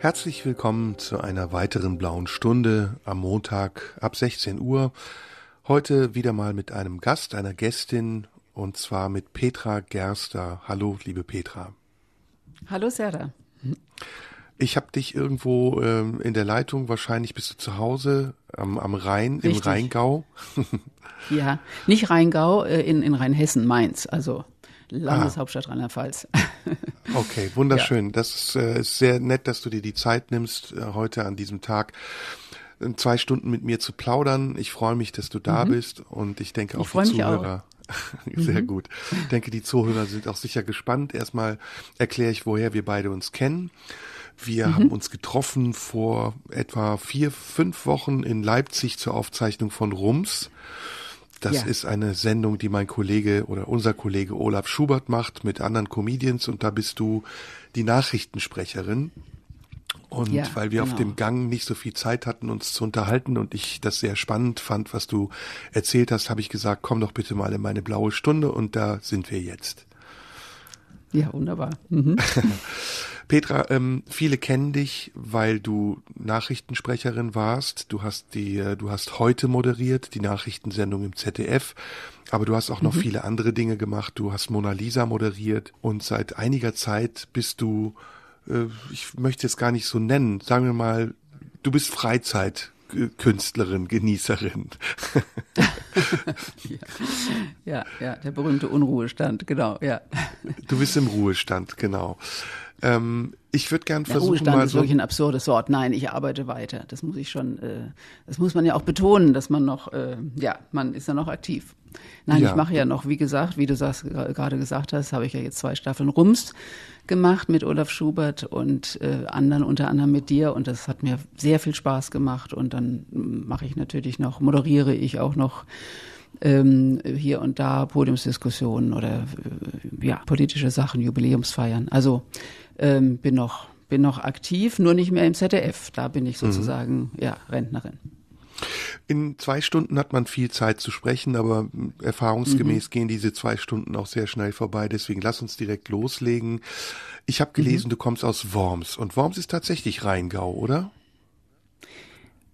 Herzlich willkommen zu einer weiteren blauen Stunde am Montag ab 16 Uhr. Heute wieder mal mit einem Gast, einer Gästin und zwar mit Petra Gerster. Hallo, liebe Petra. Hallo Sarah. Ich habe dich irgendwo ähm, in der Leitung, wahrscheinlich bist du zu Hause am, am Rhein, Richtig. im Rheingau. Ja, nicht Rheingau, äh, in, in Rheinhessen, Mainz, also Landeshauptstadt Rheinland-Pfalz. Okay, wunderschön. Das ist, äh, ist sehr nett, dass du dir die Zeit nimmst, äh, heute an diesem Tag äh, zwei Stunden mit mir zu plaudern. Ich freue mich, dass du da bist und ich denke auch freu die mich auch. Zuhörer. Sehr gut. Ich denke, die Zuhörer sind auch sicher gespannt. Erstmal erkläre ich, woher wir beide uns kennen. Wir Mhm. haben uns getroffen vor etwa vier, fünf Wochen in Leipzig zur Aufzeichnung von Rums. Das Ja. ist eine Sendung, die mein Kollege oder unser Kollege Olaf Schubert macht mit anderen Comedians und da bist du die Nachrichtensprecherin. Und Ja, weil wir auf genau. dem Gang nicht so viel Zeit hatten, uns zu unterhalten und ich das sehr spannend fand, was du erzählt hast, habe ich gesagt, komm doch bitte mal in meine blaue Stunde und da sind wir jetzt. Ja, wunderbar. Mhm. Petra, ähm, viele kennen dich, weil du Nachrichtensprecherin warst. Du hast die, äh, du hast heute moderiert, die Nachrichtensendung im ZDF. Aber du hast auch noch viele andere Dinge gemacht. Du hast Mona Lisa moderiert und seit einiger Zeit bist du, äh, ich möchte es gar nicht so nennen, sagen wir mal, du bist Freizeitkünstlerin, Genießerin. Ja, ja, der berühmte Unruhestand, genau, ja. Du bist im Ruhestand, genau. Ähm, ich würde gern Der versuchen, Ruhestand mal ist so. wirklich ein absurdes Wort. Nein, ich arbeite weiter. Das muss ich schon, äh, das muss man ja auch betonen, dass man noch, äh, ja, man ist ja noch aktiv. Nein, Ja. ich mache ja noch, wie gesagt, wie du sagst, gerade gesagt hast, habe ich ja jetzt zwei Staffeln Rums gemacht mit Olaf Schubert und äh, anderen, unter anderem mit dir. Und das hat mir sehr viel Spaß gemacht. Und dann mache ich natürlich noch, moderiere ich auch noch ähm, hier und da Podiumsdiskussionen oder äh, ja, politische Sachen, Jubiläumsfeiern. Also ähm, bin noch bin noch aktiv, nur nicht mehr im ZDF. Da bin ich sozusagen ja Rentnerin. In zwei Stunden hat man viel Zeit zu sprechen, aber mm, erfahrungsgemäß Mhm. gehen diese zwei Stunden auch sehr schnell vorbei. Deswegen lass uns direkt loslegen. Ich habe gelesen, Mhm. du kommst aus Worms und Worms ist tatsächlich Rheingau, oder?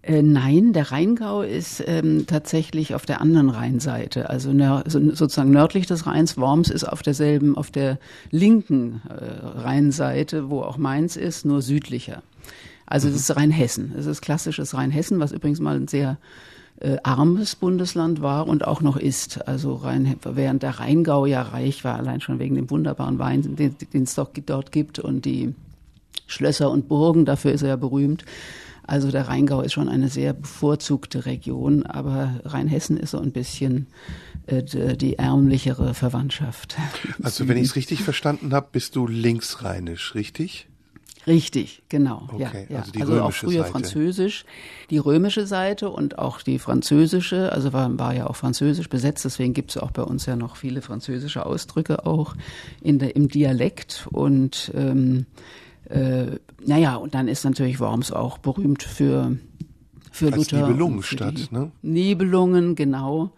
Äh, nein, der Rheingau ist ähm, tatsächlich auf der anderen Rheinseite, also nör so, sozusagen nördlich des Rheins. Worms ist auf derselben, auf der linken äh, Rheinseite, wo auch Mainz ist, nur südlicher. Also es ist Rheinhessen. Es ist klassisches Rheinhessen, was übrigens mal ein sehr äh, armes Bundesland war und auch noch ist. Also Rhein, während der Rheingau ja reich war, allein schon wegen dem wunderbaren Wein, den den es dort gibt und die Schlösser und Burgen, dafür ist er ja berühmt. Also der Rheingau ist schon eine sehr bevorzugte Region, aber Rheinhessen ist so ein bisschen äh, die ärmlichere Verwandtschaft. Also wenn ich es richtig verstanden habe, bist du linksrheinisch, richtig? Richtig, genau. Okay, ja, ja. also die auch römische früher Seite. Französisch, die römische Seite und auch die französische, also war, war ja auch französisch besetzt, deswegen gibt es auch bei uns ja noch viele französische Ausdrücke auch in der, im Dialekt und ähm, äh, naja, und dann ist natürlich Worms auch berühmt für für Als Luther. Nibelungenstadt, ne? Nibelungen, genau.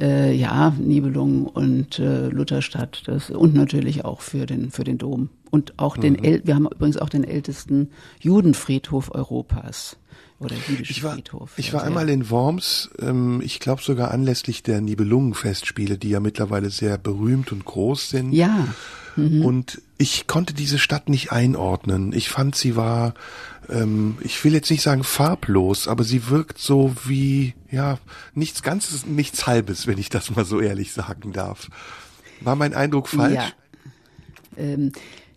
Äh, ja, Nibelungen und äh, Lutherstadt. Das, und natürlich auch für den, für den Dom. Und auch den, Mhm. äl wir haben übrigens auch den ältesten Judenfriedhof Europas. Oder jüdischen Ich war, Friedhof. ich war einmal in Worms, ähm, ich glaube sogar anlässlich der Nibelungenfestspiele, die ja mittlerweile sehr berühmt und groß sind. Ja, Und ich konnte diese Stadt nicht einordnen. Ich fand, sie war, ähm, ich will jetzt nicht sagen farblos, aber sie wirkt so wie, ja, nichts Ganzes, nichts Halbes, wenn ich das mal so ehrlich sagen darf. War mein Eindruck falsch? Ja. Ähm,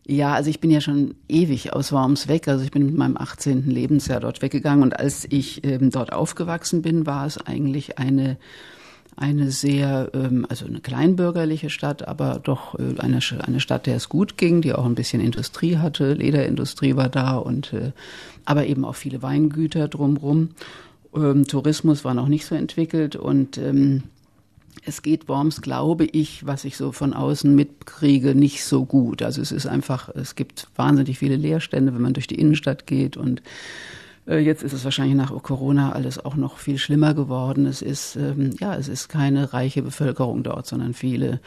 ja, also ich bin ja schon ewig aus Worms weg. Also ich bin mit meinem 18. Lebensjahr dort weggegangen. Und als ich ähm, dort aufgewachsen bin, war es eigentlich eine eine sehr, ähm, also eine kleinbürgerliche Stadt, aber doch äh, eine, eine Stadt, der es gut ging, die auch ein bisschen Industrie hatte, Lederindustrie war da und äh, aber eben auch viele Weingüter drumrum. Ähm, Tourismus war noch nicht so entwickelt und ähm, es geht Worms, glaube ich, was ich so von außen mitkriege, nicht so gut. Also es ist einfach, es gibt wahnsinnig viele Leerstände, wenn man durch die Innenstadt geht und Jetzt ist es wahrscheinlich nach Corona alles auch noch viel schlimmer geworden. Es ist, ähm, ja, es ist keine reiche Bevölkerung dort, sondern viele,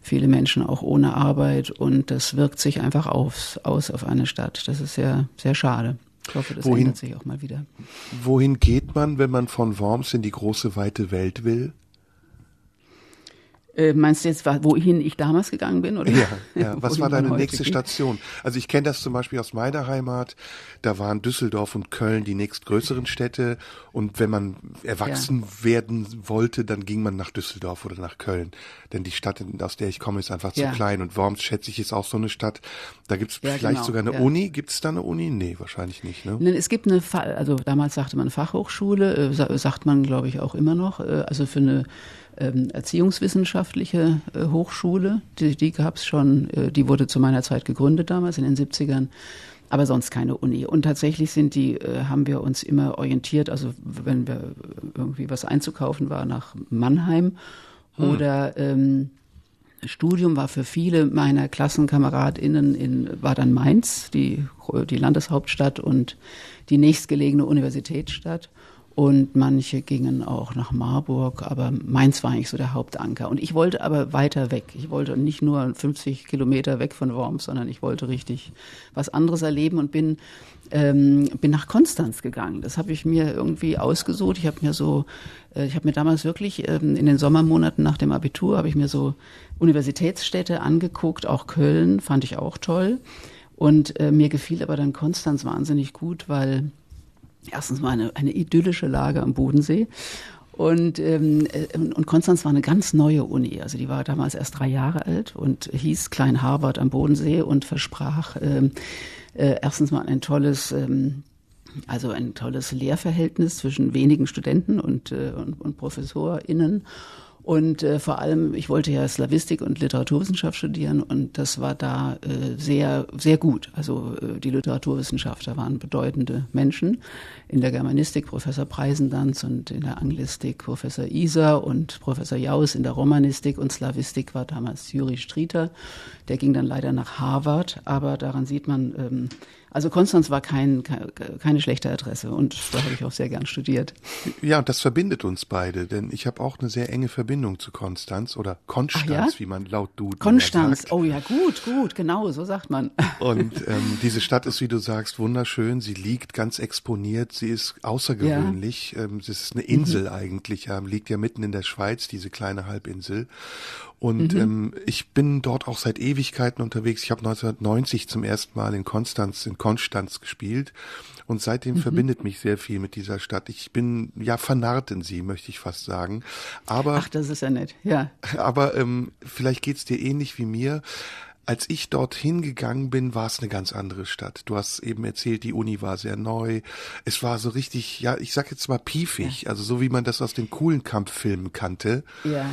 viele Menschen auch ohne Arbeit und das wirkt sich einfach aus, aus auf eine Stadt. Das ist sehr, sehr schade. Ich hoffe, das wohin, ändert sich auch mal wieder. Wohin geht man, wenn man von Worms in die große weite Welt will? Äh, meinst du jetzt, wohin ich damals gegangen bin? Oder? Ja, ja. was war deine nächste Station? Also ich kenne das zum Beispiel aus meiner Heimat. Da waren Düsseldorf und Köln die nächstgrößeren Städte. Und wenn man erwachsen ja. werden wollte, dann ging man nach Düsseldorf oder nach Köln. Denn die Stadt, aus der ich komme, ist einfach zu ja. klein. Und Worms, schätze ich, ist auch so eine Stadt. Da gibt es vielleicht genau. sogar eine Uni. Gibt es da eine Uni? Nee, wahrscheinlich nicht. Ne? Es gibt eine, also damals sagte man Fachhochschule, äh, sagt man, glaube ich, auch immer noch. Äh, also für eine ähm, erziehungswissenschaftliche äh, Hochschule. Die, die gab es schon, äh, die wurde zu meiner Zeit gegründet damals in den 70ern. Aber sonst keine Uni. Und tatsächlich sind die, äh, haben wir uns immer orientiert, also wenn wir irgendwie was einzukaufen war, nach Mannheim hm. oder ähm, Studium war für viele meiner KlassenkameradInnen in, war dann Mainz, die, die Landeshauptstadt und die nächstgelegene Universitätsstadt. Und manche gingen auch nach Marburg, aber Mainz war eigentlich so der Hauptanker. Und ich wollte aber weiter weg. Ich wollte nicht nur 50 Kilometer weg von Worms, sondern ich wollte richtig was anderes erleben und bin, ähm, bin nach Konstanz gegangen. Das habe ich mir irgendwie ausgesucht. Ich habe mir so, äh, ich habe mir damals wirklich ähm, in den Sommermonaten nach dem Abitur habe ich mir so Universitätsstädte angeguckt, auch Köln fand ich auch toll. Und äh, mir gefiel aber dann Konstanz wahnsinnig gut, weil erstens mal eine, eine idyllische Lage am Bodensee. Und, ähm, äh, und Konstanz war eine ganz neue Uni. Also die war damals erst drei Jahre alt und hieß Klein Harvard am Bodensee und versprach ähm, äh, erstens mal ein tolles ähm, also ein tolles Lehrverhältnis zwischen wenigen Studenten und, äh, und, und ProfessorInnen und äh, vor allem, ich wollte ja Slavistik und Literaturwissenschaft studieren und das war da äh, sehr, sehr gut. Also äh, die Literaturwissenschaftler waren bedeutende Menschen. In der Germanistik Professor Preisendanz und in der Anglistik Professor Iser und Professor Jaus in der Romanistik und Slavistik war damals Juri Strieter. Der ging dann leider nach Harvard, aber daran sieht man, ähm, also Konstanz war kein, keine schlechte Adresse und da habe ich auch sehr gern studiert. Ja, und das verbindet uns beide, denn ich habe auch eine sehr enge Verbindung zu Konstanz oder Konstanz, ja? wie man laut Duden Konstanz, oh ja, gut, gut, genau, so sagt man. Und ähm, diese Stadt ist, wie du sagst, wunderschön. Sie liegt ganz exponiert, sie ist außergewöhnlich. Ja. Ähm, es ist eine Insel mhm. eigentlich, ja, liegt ja mitten in der Schweiz, diese kleine Halbinsel. Und mhm. ähm, ich bin dort auch seit Ewigkeiten unterwegs. Ich habe 1990 zum ersten Mal in Konstanz, in Konstanz gespielt. Und seitdem mhm. verbindet mich sehr viel mit dieser Stadt. Ich bin ja vernarrt in sie, möchte ich fast sagen. Aber ach, das ist ja nett. Ja. Aber ähm, vielleicht geht's dir ähnlich wie mir. Als ich dorthin gegangen bin, war es eine ganz andere Stadt. Du hast eben erzählt, die Uni war sehr neu. Es war so richtig, ja, ich sag jetzt mal piefig, ja. also so wie man das aus den coolen Kampffilmen kannte. Ja.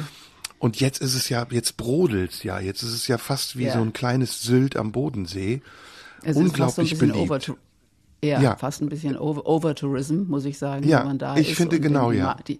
Und jetzt ist es ja, jetzt brodelt ja, jetzt ist es ja fast wie ja. so ein kleines Sylt am Bodensee. Es Unglaublich ist so beliebt. Ja, ja, fast ein bisschen Over Overtourism, muss ich sagen, ja, wenn man da ich ist. finde genau, ja. Die,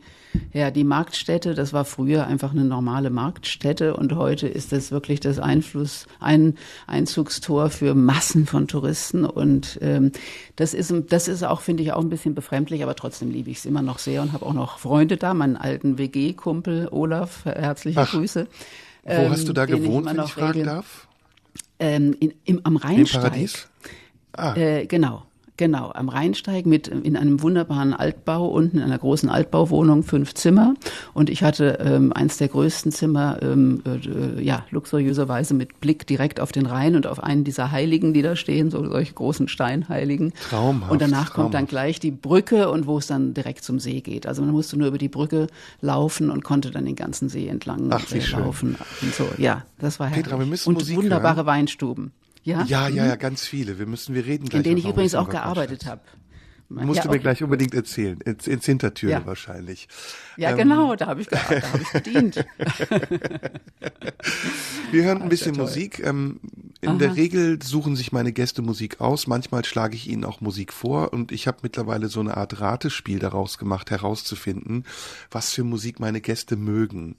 ja, die Marktstätte, das war früher einfach eine normale Marktstätte und heute ist das wirklich das Einfluss, ein Einzugstor für Massen von Touristen und ähm, das ist, das ist auch, finde ich, auch ein bisschen befremdlich, aber trotzdem liebe ich es immer noch sehr und habe auch noch Freunde da, meinen alten WG-Kumpel Olaf, herzliche Ach, Grüße. Wo ähm, hast du da gewohnt, ich wenn ich fragen darf? Ähm, in, im, am Rheinsteig. Im Paradies? Ah. Äh, genau. Genau, am Rheinsteig mit in einem wunderbaren Altbau, unten in einer großen Altbauwohnung, fünf Zimmer. Und ich hatte ähm, eins der größten Zimmer, ähm, äh, ja, luxuriöserweise mit Blick direkt auf den Rhein und auf einen dieser Heiligen, die da stehen, so solche großen Steinheiligen. Traumhaft. Und danach traumhaft. kommt dann gleich die Brücke und wo es dann direkt zum See geht. Also man musste nur über die Brücke laufen und konnte dann den ganzen See entlang Ach, wie äh, laufen. Und so, ja, das war herrlich. Petra, wir müssen und Musik wunderbare hören. Weinstuben. Ja, ja, ja, ja, ganz viele. Wir müssen, wir reden gleich. In denen ich übrigens auch gearbeitet habe. Musst ja, du mir okay. gleich unbedingt erzählen. Ins, ins Hintertürle ja. wahrscheinlich. Ja, ähm, genau, da habe ich, da hab ich gedient. Wir hören ein bisschen ja Musik. Ähm, in Aha. der Regel suchen sich meine Gäste Musik aus. Manchmal schlage ich ihnen auch Musik vor und ich habe mittlerweile so eine Art Ratespiel daraus gemacht, herauszufinden, was für Musik meine Gäste mögen.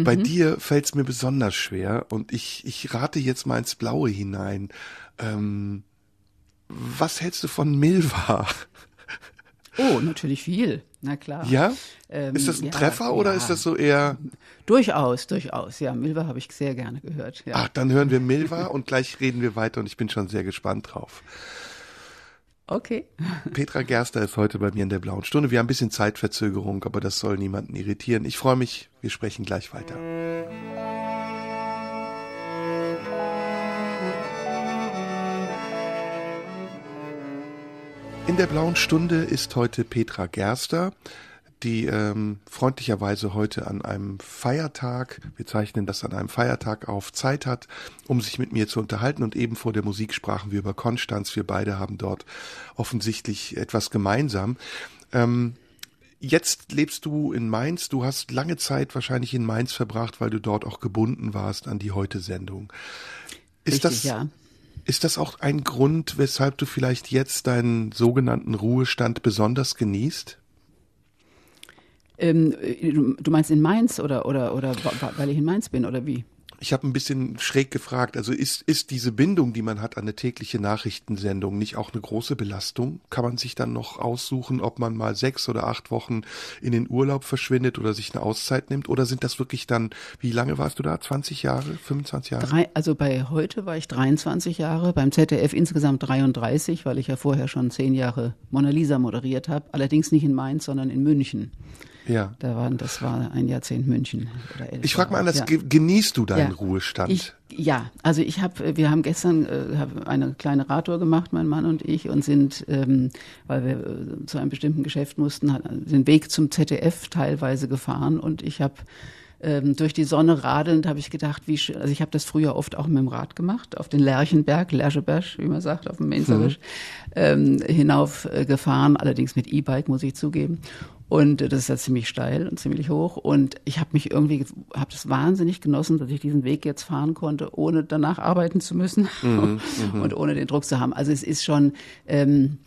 Mhm. Bei dir fällt es mir besonders schwer und ich, ich rate jetzt mal ins Blaue hinein. Ähm, was hältst du von Milva? Oh, natürlich viel. Na klar. Ja? Ähm, ist das ein ja, Treffer oder ja. ist das so eher? Durchaus, durchaus. Ja, Milva habe ich sehr gerne gehört. Ja. Ach, dann hören wir Milva und gleich reden wir weiter und ich bin schon sehr gespannt drauf. Okay. Petra Gerster ist heute bei mir in der blauen Stunde. Wir haben ein bisschen Zeitverzögerung, aber das soll niemanden irritieren. Ich freue mich. Wir sprechen gleich weiter. In der blauen Stunde ist heute Petra Gerster, die ähm, freundlicherweise heute an einem Feiertag, wir zeichnen das an einem Feiertag auf, Zeit hat, um sich mit mir zu unterhalten. Und eben vor der Musik sprachen wir über Konstanz. Wir beide haben dort offensichtlich etwas gemeinsam. Ähm, jetzt lebst du in Mainz. Du hast lange Zeit wahrscheinlich in Mainz verbracht, weil du dort auch gebunden warst an die Heute-Sendung. Ist Richtig, das, ja. Ist das auch ein Grund, weshalb du vielleicht jetzt deinen sogenannten Ruhestand besonders genießt? Ähm, du meinst in Mainz oder, oder, oder weil ich in Mainz bin oder wie? Ich habe ein bisschen schräg gefragt, also ist, ist diese Bindung, die man hat an eine tägliche Nachrichtensendung, nicht auch eine große Belastung? Kann man sich dann noch aussuchen, ob man mal sechs oder acht Wochen in den Urlaub verschwindet oder sich eine Auszeit nimmt? Oder sind das wirklich dann, wie lange warst du da? 20 Jahre, 25 Jahre? Drei, also bei heute war ich 23 Jahre, beim ZDF insgesamt 33, weil ich ja vorher schon zehn Jahre Mona Lisa moderiert habe, allerdings nicht in Mainz, sondern in München. Ja. Da waren, das war ein Jahrzehnt München. ich frage mal anders, ja. genießt du deinen ja. Ruhestand? Ich, ja, also ich habe, wir haben gestern äh, hab eine kleine Radtour gemacht, mein Mann und ich, und sind, ähm, weil wir äh, zu einem bestimmten Geschäft mussten, den Weg zum ZDF teilweise gefahren und ich habe ähm, durch die Sonne radelnd habe ich gedacht, wie schön, also ich habe das früher oft auch mit dem Rad gemacht, auf den Lerchenberg, Lercheberg, wie man sagt, auf dem Mainzerisch, mhm. ähm, hinauf äh, allerdings mit E-Bike, muss ich zugeben. Und das ist ja ziemlich steil und ziemlich hoch. Und ich habe mich irgendwie, habe das wahnsinnig genossen, dass ich diesen Weg jetzt fahren konnte, ohne danach arbeiten zu müssen mhm, mhm. und ohne den Druck zu haben. Also es ist schon, ähm,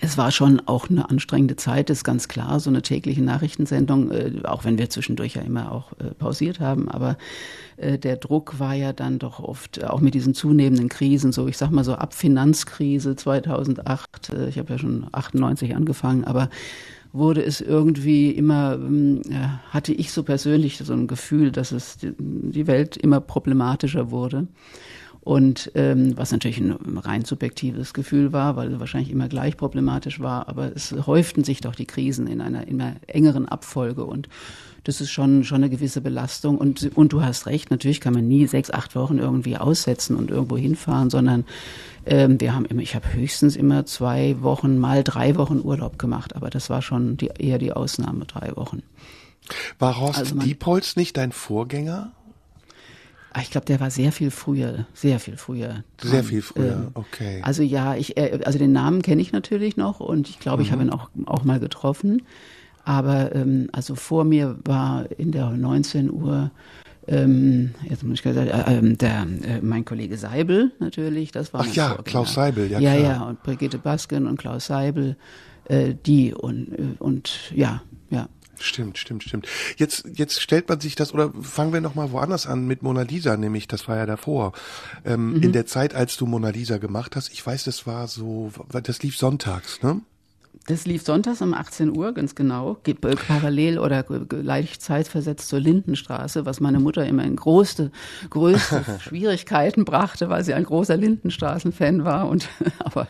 es war schon auch eine anstrengende Zeit, ist ganz klar, so eine tägliche Nachrichtensendung, äh, auch wenn wir zwischendurch ja immer auch äh, pausiert haben, aber äh, der Druck war ja dann doch oft, auch mit diesen zunehmenden Krisen, so ich sag mal so ab Finanzkrise 2008, äh, ich habe ja schon 98 angefangen, aber wurde es irgendwie immer, ähm, hatte ich so persönlich so ein Gefühl, dass es die Welt immer problematischer wurde. Und ähm, was natürlich ein rein subjektives Gefühl war, weil es wahrscheinlich immer gleich problematisch war, aber es häuften sich doch die Krisen in einer immer engeren Abfolge und das ist schon, schon eine gewisse Belastung. Und, und du hast recht, natürlich kann man nie sechs, acht Wochen irgendwie aussetzen und irgendwo hinfahren, sondern ähm, wir haben immer, ich habe höchstens immer zwei Wochen, mal drei Wochen Urlaub gemacht, aber das war schon die, eher die Ausnahme, drei Wochen. War Horst also man, Diepholz nicht dein Vorgänger? Ah, ich glaube, der war sehr viel früher, sehr viel früher. Dran. Sehr viel früher, ähm, okay. Also ja, ich, äh, also den Namen kenne ich natürlich noch und ich glaube, mhm. ich habe ihn auch, auch mal getroffen. Aber ähm, also vor mir war in der 19 Uhr ähm, jetzt muss ich sagen, äh, ähm, der, äh, mein Kollege Seibel natürlich, das war Ach ja, Vorgänger. Klaus Seibel, ja Ja, klar. ja, und Brigitte Basken und Klaus Seibel, äh, die und, äh, und ja. Stimmt, stimmt, stimmt. Jetzt, jetzt stellt man sich das, oder fangen wir nochmal woanders an mit Mona Lisa, nämlich, das war ja davor. Ähm, mhm. In der Zeit, als du Mona Lisa gemacht hast, ich weiß, das war so, das lief sonntags, ne? Das lief sonntags um 18 Uhr, ganz genau. Geht parallel oder leicht zeitversetzt zur Lindenstraße, was meine Mutter immer in große, größte Schwierigkeiten brachte, weil sie ein großer Lindenstraßen-Fan war und aber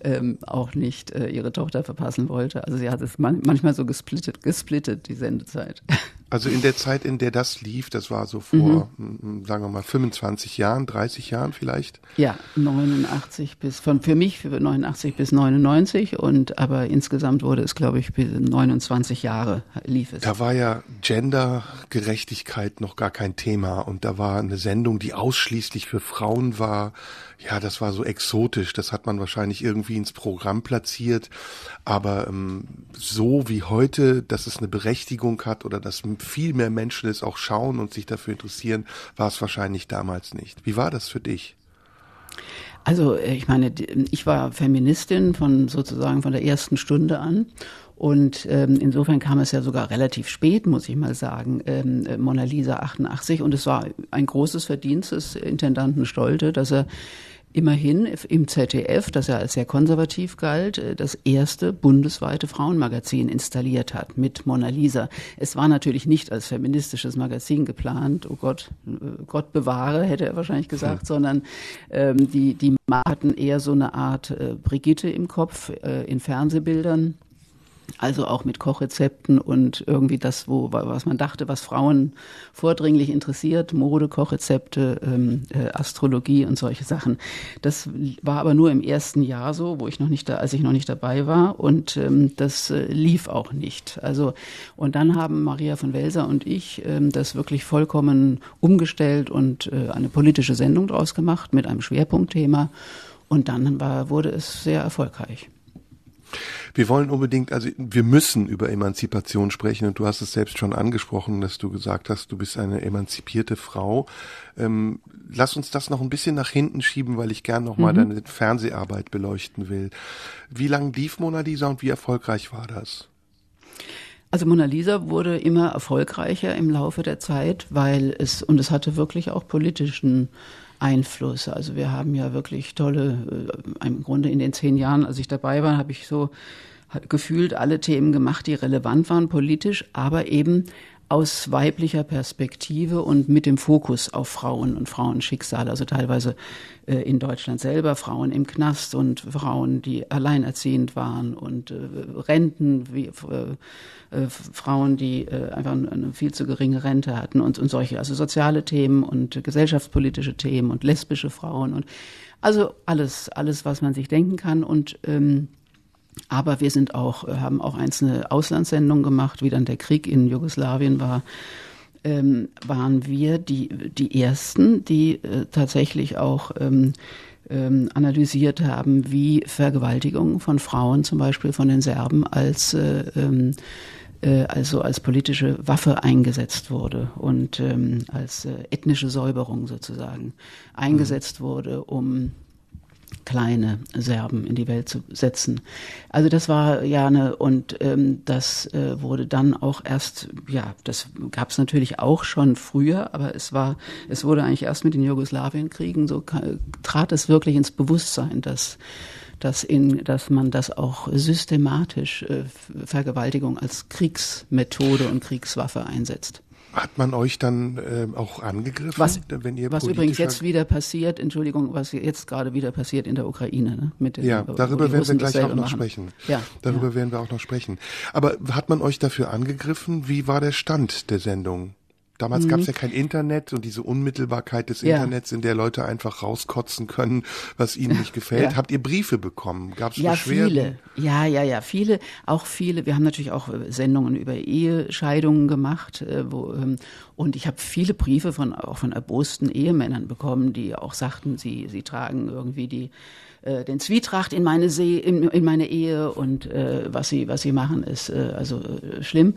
ähm, auch nicht äh, ihre Tochter verpassen wollte. Also sie hat es man, manchmal so gesplittet, gesplittet, die Sendezeit. Also in der Zeit, in der das lief, das war so vor, mhm. sagen wir mal, 25 Jahren, 30 Jahren vielleicht? Ja, 89 bis, von, für mich für 89 bis 99 und aber insgesamt wurde es, glaube ich, bis 29 Jahre lief es. Da war ja Gendergerechtigkeit noch gar kein Thema und da war eine Sendung, die ausschließlich für Frauen war. Ja, das war so exotisch, das hat man wahrscheinlich irgendwie ins Programm platziert, aber ähm, so wie heute, dass es eine Berechtigung hat oder dass viel mehr Menschen es auch schauen und sich dafür interessieren, war es wahrscheinlich damals nicht. Wie war das für dich? Also äh, ich meine, ich war Feministin von sozusagen von der ersten Stunde an und ähm, insofern kam es ja sogar relativ spät, muss ich mal sagen, ähm, Mona Lisa 88. Und es war ein großes Verdienst des Intendanten Stolte, dass er immerhin im ZDF, das ja als sehr konservativ galt, äh, das erste bundesweite Frauenmagazin installiert hat mit Mona Lisa. Es war natürlich nicht als feministisches Magazin geplant, oh Gott, äh, Gott bewahre, hätte er wahrscheinlich gesagt, hm. sondern ähm, die, die hatten eher so eine Art äh, Brigitte im Kopf äh, in Fernsehbildern also auch mit Kochrezepten und irgendwie das, wo, was man dachte, was Frauen vordringlich interessiert, Mode, Kochrezepte, ähm, äh, Astrologie und solche Sachen. Das war aber nur im ersten Jahr so, wo ich noch nicht da, als ich noch nicht dabei war und ähm, das äh, lief auch nicht. Also und dann haben Maria von Welser und ich ähm, das wirklich vollkommen umgestellt und äh, eine politische Sendung draus gemacht mit einem Schwerpunktthema und dann war, wurde es sehr erfolgreich. Wir wollen unbedingt, also wir müssen über Emanzipation sprechen und du hast es selbst schon angesprochen, dass du gesagt hast, du bist eine emanzipierte Frau. Ähm, lass uns das noch ein bisschen nach hinten schieben, weil ich gern nochmal mhm. deine Fernseharbeit beleuchten will. Wie lang lief Mona Lisa und wie erfolgreich war das? Also Mona Lisa wurde immer erfolgreicher im Laufe der Zeit, weil es, und es hatte wirklich auch politischen Einfluss. Also wir haben ja wirklich tolle, äh, im Grunde in den zehn Jahren, als ich dabei war, habe ich so gefühlt alle Themen gemacht, die relevant waren politisch, aber eben aus weiblicher Perspektive und mit dem Fokus auf Frauen und Frauenschicksale, also teilweise äh, in Deutschland selber, Frauen im Knast und Frauen, die alleinerziehend waren und äh, Renten, wie, äh, äh Frauen, die äh, einfach eine viel zu geringe Rente hatten und, und solche, also soziale Themen und gesellschaftspolitische Themen und lesbische Frauen und also alles, alles, was man sich denken kann und ähm, aber wir sind auch, äh, haben auch einzelne Auslandssendungen gemacht, wie dann der Krieg in Jugoslawien war. Ähm, waren wir die, die ersten, die äh, tatsächlich auch ähm, ähm, analysiert haben, wie Vergewaltigung von Frauen, zum Beispiel von den Serben, als äh, ähm, äh, also als politische Waffe eingesetzt wurde und ähm, als äh, ethnische Säuberung sozusagen eingesetzt mhm. wurde, um kleine Serben in die Welt zu setzen. Also das war ja eine und ähm, das äh, wurde dann auch erst, ja, das gab es natürlich auch schon früher, aber es war, es wurde eigentlich erst mit den Jugoslawienkriegen so trat es wirklich ins Bewusstsein, dass dass, in, dass man das auch systematisch äh, Vergewaltigung als Kriegsmethode und Kriegswaffe einsetzt. Hat man euch dann äh, auch angegriffen, was, wenn ihr Was übrigens jetzt wieder passiert, Entschuldigung, was jetzt gerade wieder passiert in der Ukraine. Ne? Mit den, ja, darüber werden wir gleich auch noch machen. sprechen. Ja, darüber ja. werden wir auch noch sprechen. Aber hat man euch dafür angegriffen? Wie war der Stand der Sendung? Damals mhm. gab es ja kein Internet und diese Unmittelbarkeit des ja. Internets, in der Leute einfach rauskotzen können, was ihnen nicht gefällt. Ja. Habt ihr Briefe bekommen? Gab es ja, Beschwerden? Viele. Ja, ja, ja, viele. Auch viele. Wir haben natürlich auch äh, Sendungen über Ehescheidungen gemacht. Äh, wo, ähm, und ich habe viele Briefe von auch von erbosten Ehemännern bekommen, die auch sagten, sie sie tragen irgendwie die äh, den Zwietracht in meine, See, in, in meine Ehe und äh, was sie was sie machen ist äh, also äh, schlimm,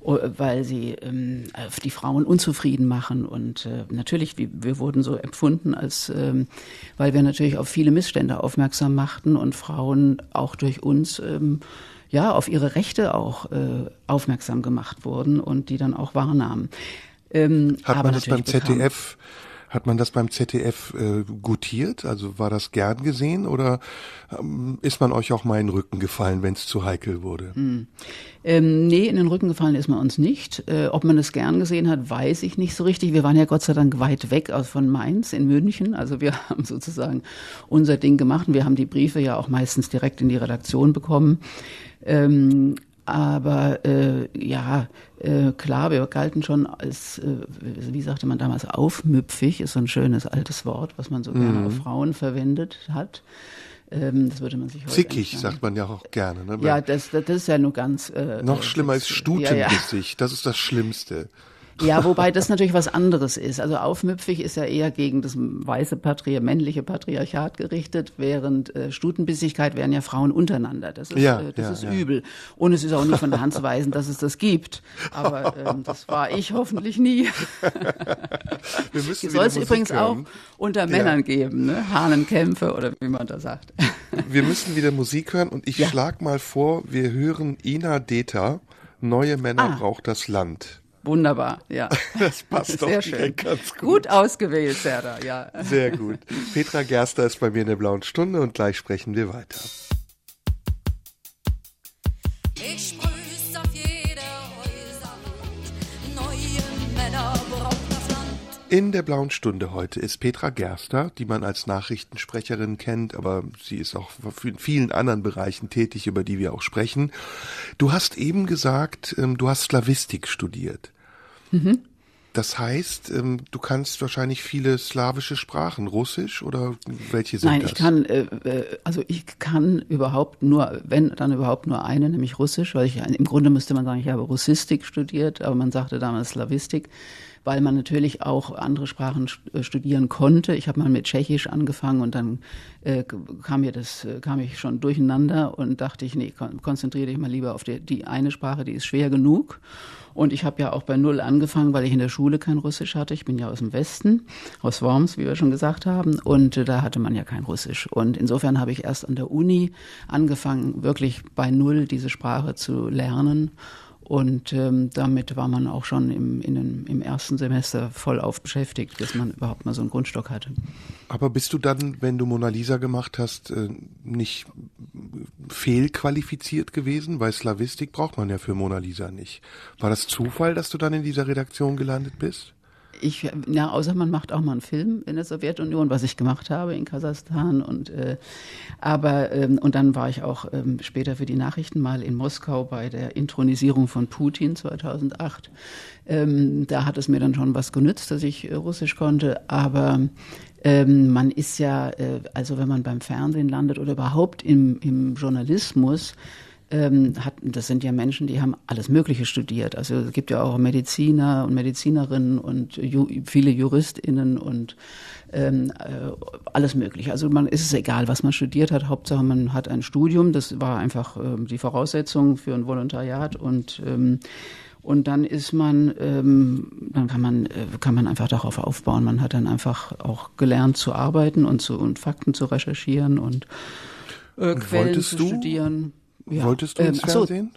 weil sie ähm, die Frauen unzufrieden machen und äh, natürlich wir, wir wurden so empfunden als ähm, weil wir natürlich auf viele Missstände aufmerksam machten und Frauen auch durch uns ähm, ja auf ihre Rechte auch äh, aufmerksam gemacht wurden und die dann auch wahrnahmen. Ähm, Hat man das beim ZDF bekam, hat man das beim ZDF äh, gutiert? Also war das gern gesehen oder ähm, ist man euch auch mal in den Rücken gefallen, wenn es zu heikel wurde? Hm. Ähm, nee, in den Rücken gefallen ist man uns nicht. Äh, ob man es gern gesehen hat, weiß ich nicht so richtig. Wir waren ja Gott sei Dank weit weg aus von Mainz in München. Also wir haben sozusagen unser Ding gemacht und wir haben die Briefe ja auch meistens direkt in die Redaktion bekommen. Ähm, aber äh, ja, äh, klar, wir galten schon als, äh, wie sagte man damals, aufmüpfig, ist so ein schönes altes Wort, was man so gerne Mhm. auf Frauen verwendet hat. Ähm, das würde man sich heute Zickig, sagt man ja auch gerne. Ne? Ja, das, das ist ja nur ganz. Äh, Noch äh, schlimmer ist das- Stutengesicht. Das ist das Schlimmste. Ja, wobei das natürlich was anderes ist. Also aufmüpfig ist ja eher gegen das weiße Patri männliche Patriarchat gerichtet, während äh, Stutenbissigkeit wären ja Frauen untereinander. Das ist, Ja, äh, das ja, ist ja. übel. Und es ist auch nicht von der Hand zu weisen, dass es das gibt. Aber ähm, das war ich hoffentlich nie. Soll es übrigens auch hören. unter Männern geben, ne? Hahnenkämpfe oder wie man da sagt. Wir müssen wieder Musik hören und ich schlag mal vor, wir hören Ina Deta. Neue Männer Ah. braucht das Land. Wunderbar, ja. Das passt doch Sehr schön. ganz gut. Gut ausgewählt, Serda, ja. Sehr gut. Petra Gerster ist bei mir in der blauen Stunde und gleich sprechen wir weiter. Ich In der blauen Stunde heute ist Petra Gerster, die man als Nachrichtensprecherin kennt, aber sie ist auch in vielen anderen Bereichen tätig, über die wir auch sprechen. Du hast eben gesagt, ähm, du hast Slawistik studiert. Das heißt, ähm, du kannst wahrscheinlich viele slawische Sprachen, Russisch oder welche sind Nein, das? ich kann, äh, äh, also ich kann überhaupt nur, wenn dann überhaupt nur eine, nämlich Russisch, weil ich im Grunde müsste man sagen, ich habe Russistik studiert, aber man sagte damals Slavistik, weil man natürlich auch andere Sprachen äh, studieren konnte. Ich habe mal mit Tschechisch angefangen und dann äh, kam mir das, äh, kam ich schon durcheinander und dachte ich, nee, kon konzentriere dich mal lieber auf die, die eine Sprache, die ist schwer genug. Und ich habe ja auch bei Null angefangen, weil ich in der Schule kein Russisch hatte. Ich bin ja aus dem Westen, aus Worms, wie wir schon gesagt haben. Und äh, da hatte man ja kein Russisch. Und insofern habe ich erst an der Uni angefangen, wirklich bei Null diese Sprache zu lernen. Und ähm, damit war man auch schon im, den, im ersten Semester voll auf beschäftigt, bis man überhaupt mal so einen Grundstock hatte. Aber bist du dann, wenn du Mona Lisa gemacht hast, äh, nicht fehlqualifiziert gewesen? Weil Slavistik braucht man ja für Mona Lisa nicht. War das Zufall, dass du dann in dieser Redaktion gelandet bist? Ich, ja, außer man macht auch mal einen Film in der Sowjetunion, was ich gemacht habe in Kasachstan und äh, aber ähm, und dann war ich auch ähm, später für die Nachrichten mal in Moskau bei der Intronisierung von Putin 2008. Ähm, da hat es mir dann schon was genützt, dass ich äh, Russisch konnte, aber ähm, man ist ja, äh, also wenn man beim Fernsehen landet oder überhaupt im, im Journalismus, ähm, hat, das sind ja Menschen, die haben alles Mögliche studiert. Also es gibt ja auch Mediziner und Medizinerinnen und ju viele JuristInnen und ähm, äh, alles Mögliche. Also man ist es egal, was man studiert hat. Hauptsache man hat ein Studium. Das war einfach ähm, die Voraussetzung für ein Volontariat und ähm, und dann ist man, ähm, dann kann man, äh, kann man einfach darauf aufbauen. Man hat dann einfach auch gelernt zu arbeiten und zu und Fakten zu recherchieren und, äh, Quellen wolltest zu du- studieren. Ja. Wolltest du ins ähm, so, Fernsehen?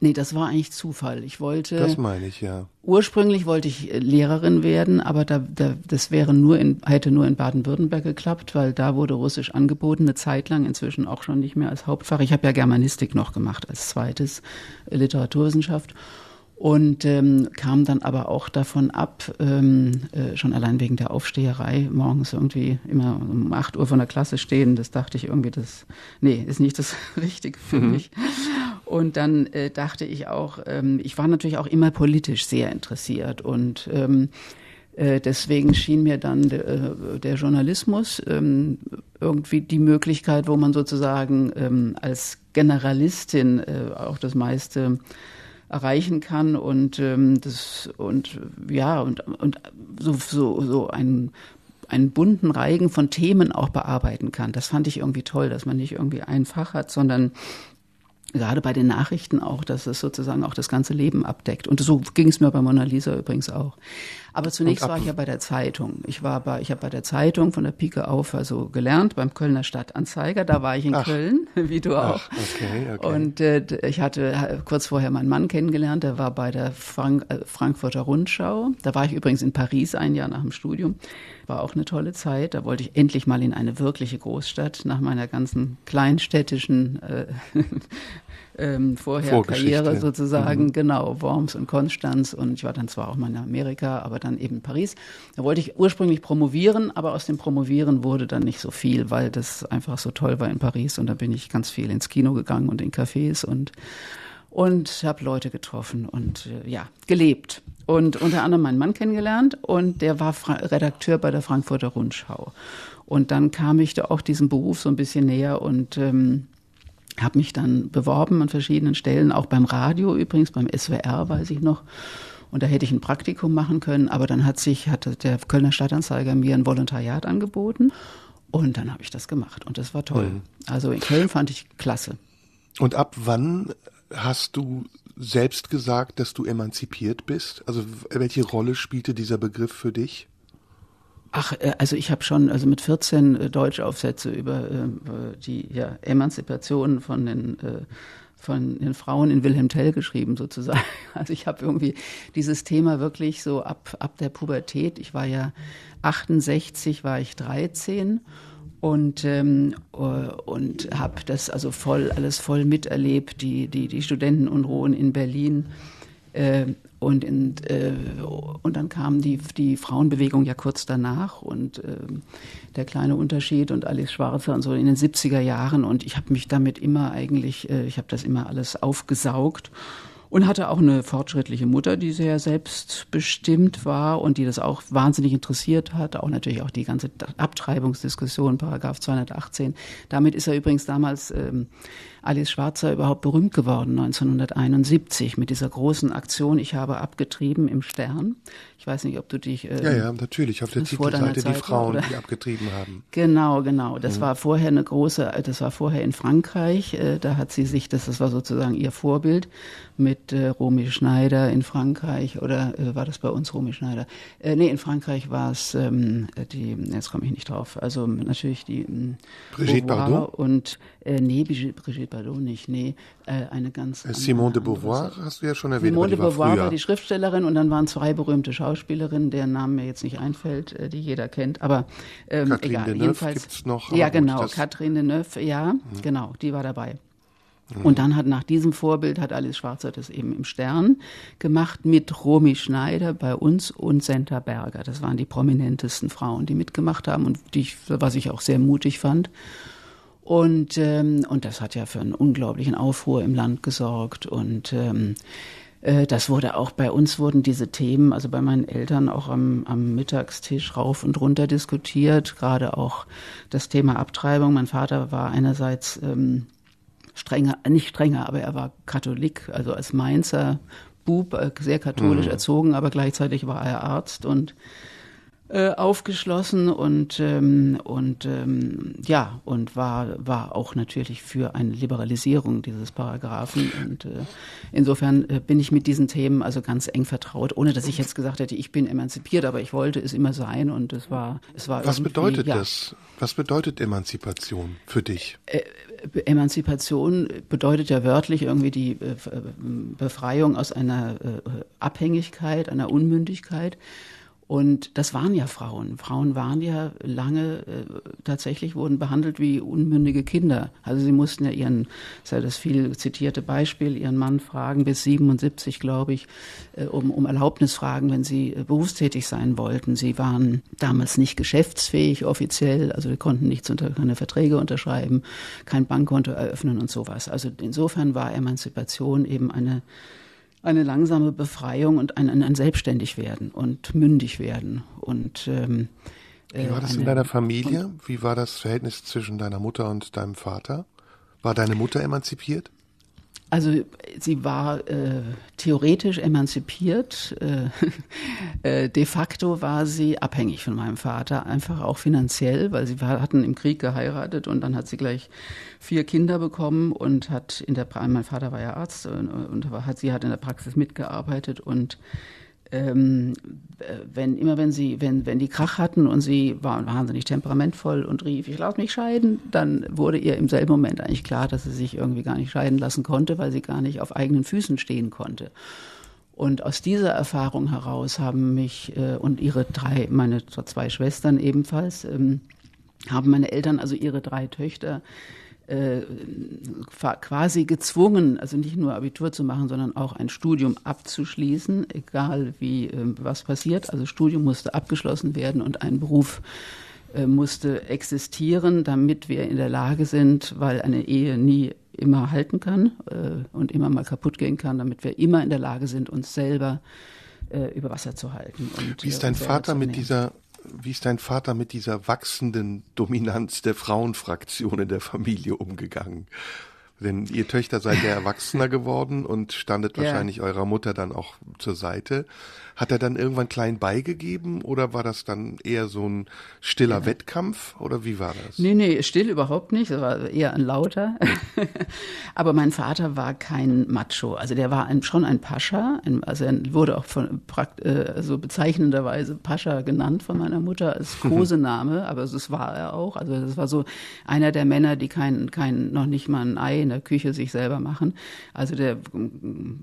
Nee, das war eigentlich Zufall. Ich wollte Das meine ich, ja. ursprünglich wollte ich äh, Lehrerin werden, aber da, da, das wäre nur in, hätte nur in Baden-Württemberg geklappt, weil da wurde Russisch angeboten, eine Zeit lang, inzwischen auch schon nicht mehr als Hauptfach. Ich habe ja Germanistik noch gemacht als zweites, äh, Literaturwissenschaft. Und ähm, kam dann aber auch davon ab, ähm, äh, schon allein wegen der Aufsteherei, morgens irgendwie immer um 8 Uhr von der Klasse stehen, das dachte ich irgendwie, das, nee, ist nicht das Richtige für mich. Und dann äh, dachte ich auch, ähm, ich war natürlich auch immer politisch sehr interessiert. Und ähm, äh, deswegen schien mir dann de, äh, der Journalismus ähm, irgendwie die Möglichkeit, wo man sozusagen ähm, als Generalistin äh, auch das meiste erreichen kann und ähm, das und ja und und so so so ein einen bunten Reigen von Themen auch bearbeiten kann. Das fand ich irgendwie toll, dass man nicht irgendwie ein Fach hat, sondern gerade bei den Nachrichten auch, dass es sozusagen auch das ganze Leben abdeckt. Und so ging es mir bei Mona Lisa übrigens auch. Aber zunächst war ich ja bei der Zeitung. Ich war bei, ich habe bei der Zeitung von der Pike auf also gelernt beim Kölner Stadtanzeiger. Da war ich in Ach. Köln, wie du auch. Ach, okay, okay. Und äh, ich hatte äh, kurz vorher meinen Mann kennengelernt, der war bei der Frank äh, Frankfurter Rundschau. Da war ich übrigens in Paris ein Jahr nach dem Studium. War auch eine tolle Zeit. Da wollte ich endlich mal in eine wirkliche Großstadt nach meiner ganzen kleinstädtischen äh, ähm, vorher. Karriere sozusagen, genau, Worms und Konstanz und ich war dann zwar auch mal in Amerika, aber dann eben Paris. Da wollte ich ursprünglich promovieren, aber aus dem Promovieren wurde dann nicht so viel, weil das einfach so toll war in Paris und da bin ich ganz viel ins Kino gegangen und in Cafés und und habe Leute getroffen und äh, ja, gelebt. Und unter anderem meinen Mann kennengelernt und der war Fra Redakteur bei der Frankfurter Rundschau. Und dann kam ich da auch diesem Beruf so ein bisschen näher und ähm, habe mich dann beworben an verschiedenen Stellen, auch beim Radio übrigens, beim SWR weiß ich noch. Und da hätte ich ein Praktikum machen können, aber dann hat sich, hatte der Kölner Stadtanzeiger mir ein Volontariat angeboten und dann habe ich das gemacht und das war toll. Mhm. Also in Köln fand ich klasse. Und ab wann hast du selbst gesagt, dass du emanzipiert bist? Also welche Rolle spielte dieser Begriff für dich? Ach, äh, also ich habe schon also mit 14 äh, Deutschaufsätze über äh, die ja, Emanzipation von den von den Frauen in Wilhelm Tell geschrieben sozusagen. Also ich habe irgendwie dieses Thema wirklich so ab ab der Pubertät. Ich war ja 68, war ich 13 und ähm, und habe das also voll alles voll miterlebt die die die Studentenunruhen in Berlin äh, und, in, äh, und dann kam die, die Frauenbewegung ja kurz danach und äh, der kleine Unterschied und Alice Schwarzer und so in den 70er Jahren. Und ich habe mich damit immer eigentlich, äh, ich habe das immer alles aufgesaugt und hatte auch eine fortschrittliche Mutter, die sehr selbstbestimmt war und die das auch wahnsinnig interessiert hat. Auch natürlich auch die ganze Abtreibungsdiskussion, Paragraph 218. Damit ist er übrigens damals ähm, Alice Schwarzer überhaupt berühmt geworden, 1971, mit dieser großen Aktion Ich habe abgetrieben im Stern. Ich weiß nicht, ob du dich. Äh, ja, ja, natürlich, auf der Titelseite die Frauen, oder? die abgetrieben haben. Genau, genau. Das mhm. war vorher eine große, das war vorher in Frankreich. Äh, da hat sie sich, das, das war sozusagen ihr Vorbild mit äh, Romy Schneider in Frankreich oder äh, war das bei uns Romy Schneider? Äh, nee, in Frankreich war es ähm, die, jetzt komme ich nicht drauf, also natürlich die ähm, Brigitte Bardot und äh, nee, Brigitte Bardot nicht, nee, äh, eine ganz äh, Simone de Beauvoir hast du ja schon erwähnt. Simone de Beauvoir war, war, die Schriftstellerin und dann waren zwei berühmte Schauspielerinnen, deren Namen mir jetzt nicht einfällt, äh, die jeder kennt, aber ähm, Catherine egal. Deneuve jedenfalls gibt's noch. Ja, genau, Catherine Deneuve, ja, mhm. genau, die war dabei. Mhm. Und dann hat nach diesem Vorbild hat Alice Schwarzer das eben im Stern gemacht mit Romy Schneider bei uns und Senta Berger. Das waren die prominentesten Frauen, die mitgemacht haben und die, was ich auch sehr mutig fand. Und, ähm, und das hat ja für einen unglaublichen Aufruhr im Land gesorgt. Und ähm, äh, das wurde auch bei uns wurden diese Themen, also bei meinen Eltern auch am, am Mittagstisch rauf und runter diskutiert, gerade auch das Thema Abtreibung. Mein Vater war einerseits ähm, strenger, nicht strenger, aber er war Katholik, also als Mainzer Bub, äh, sehr katholisch mhm. erzogen, aber gleichzeitig war er Arzt und äh, aufgeschlossen und ähm, und ähm, ja und war war auch natürlich für eine Liberalisierung dieses Paragraphen. Und äh, insofern äh, bin ich mit diesen Themen also ganz eng vertraut ohne dass ich jetzt gesagt hätte ich bin emanzipiert aber ich wollte es immer sein und es war es war was bedeutet ja, das? Was bedeutet Emanzipation für dich? Äh, Emanzipation bedeutet ja wörtlich irgendwie die äh, Befreiung aus einer äh, Abhängigkeit einer Unmündigkeit und das waren ja Frauen. Frauen waren ja lange äh, tatsächlich wurden behandelt wie unmündige Kinder. Also sie mussten ja ihren, das ist ja das viel zitierte Beispiel, ihren Mann fragen, bis 77, glaube ich, äh, um, um Erlaubnis fragen, wenn sie äh, berufstätig sein wollten. Sie waren damals nicht geschäftsfähig offiziell, also sie konnten nichts unter, keine Verträge unterschreiben, kein Bankkonto eröffnen und sowas. Also insofern war Emanzipation eben eine eine langsame Befreiung und ein, ein, ein Selbstständigwerden und mündig werden. Und ähm, wie war das eine, in deiner Familie? Wie war das Verhältnis zwischen deiner Mutter und deinem Vater? War deine Mutter emanzipiert? Also sie war äh, theoretisch emanzipiert, äh, äh, de facto war sie abhängig von meinem Vater, einfach auch finanziell, weil sie war, hatten im Krieg geheiratet und dann hat sie gleich vier Kinder bekommen und hat in der mein Vater war ja Arzt und, und hat sie hat in der Praxis mitgearbeitet und ähm, wenn immer wenn sie, wenn, wenn die Krach hatten und sie waren wahnsinnig temperamentvoll und rief, ich lass mich scheiden, dann wurde ihr im selben Moment eigentlich klar, dass sie sich irgendwie gar nicht scheiden lassen konnte, weil sie gar nicht auf eigenen Füßen stehen konnte. Und aus dieser Erfahrung heraus haben mich äh, und ihre drei, meine zwei Schwestern ebenfalls, ähm, haben meine Eltern, also ihre drei Töchter, äh, quasi gezwungen, also nicht nur Abitur zu machen, sondern auch ein Studium abzuschließen, egal wie äh, was passiert. Also Studium musste abgeschlossen werden und ein Beruf äh, musste existieren, damit wir in der Lage sind, weil eine Ehe nie immer halten kann äh, und immer mal kaputt gehen kann, damit wir immer in der Lage sind, uns selber äh, über Wasser zu halten. Und, Wie ist dein Vater mit dieser, wie ist dein Vater mit dieser wachsenden Dominanz der Frauenfraktion in der Familie umgegangen? Denn ihr Töchter seid ja erwachsener geworden und standet Ja. wahrscheinlich eurer Mutter dann auch zur Seite. Hat er dann irgendwann klein beigegeben oder war das dann eher so ein stiller Wettkampf oder wie war das? Nee, nee, still überhaupt nicht. Das war eher ein lauter. Aber mein Vater war kein Macho. Also der war ein, schon ein Pascha. Ein, also er wurde auch von, äh, so bezeichnenderweise Pascha genannt von meiner Mutter als Kosename. Aber das war er auch. Also das war so einer der Männer, die kein, kein, noch nicht mal ein Ei in der Küche sich selber machen. Also der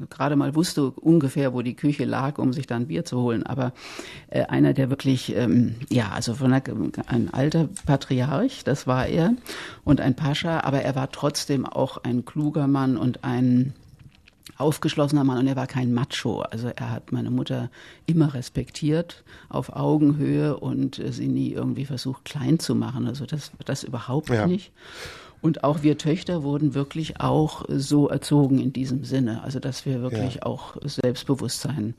gerade mal wusste ungefähr, wo die Küche lag, um sich dann Bier zu holen. Aber äh, einer, der wirklich, ähm, ja, also von einer, ein alter Patriarch, das war er, und ein Pascha, aber er war trotzdem auch ein kluger Mann und ein aufgeschlossener Mann und er war kein Macho. Also er hat meine Mutter immer respektiert auf Augenhöhe und äh, sie nie irgendwie versucht klein zu machen. Also das, das überhaupt Ja. nicht. Und auch wir Töchter wurden wirklich auch so erzogen in diesem Sinne, also dass wir wirklich Ja. auch Selbstbewusstsein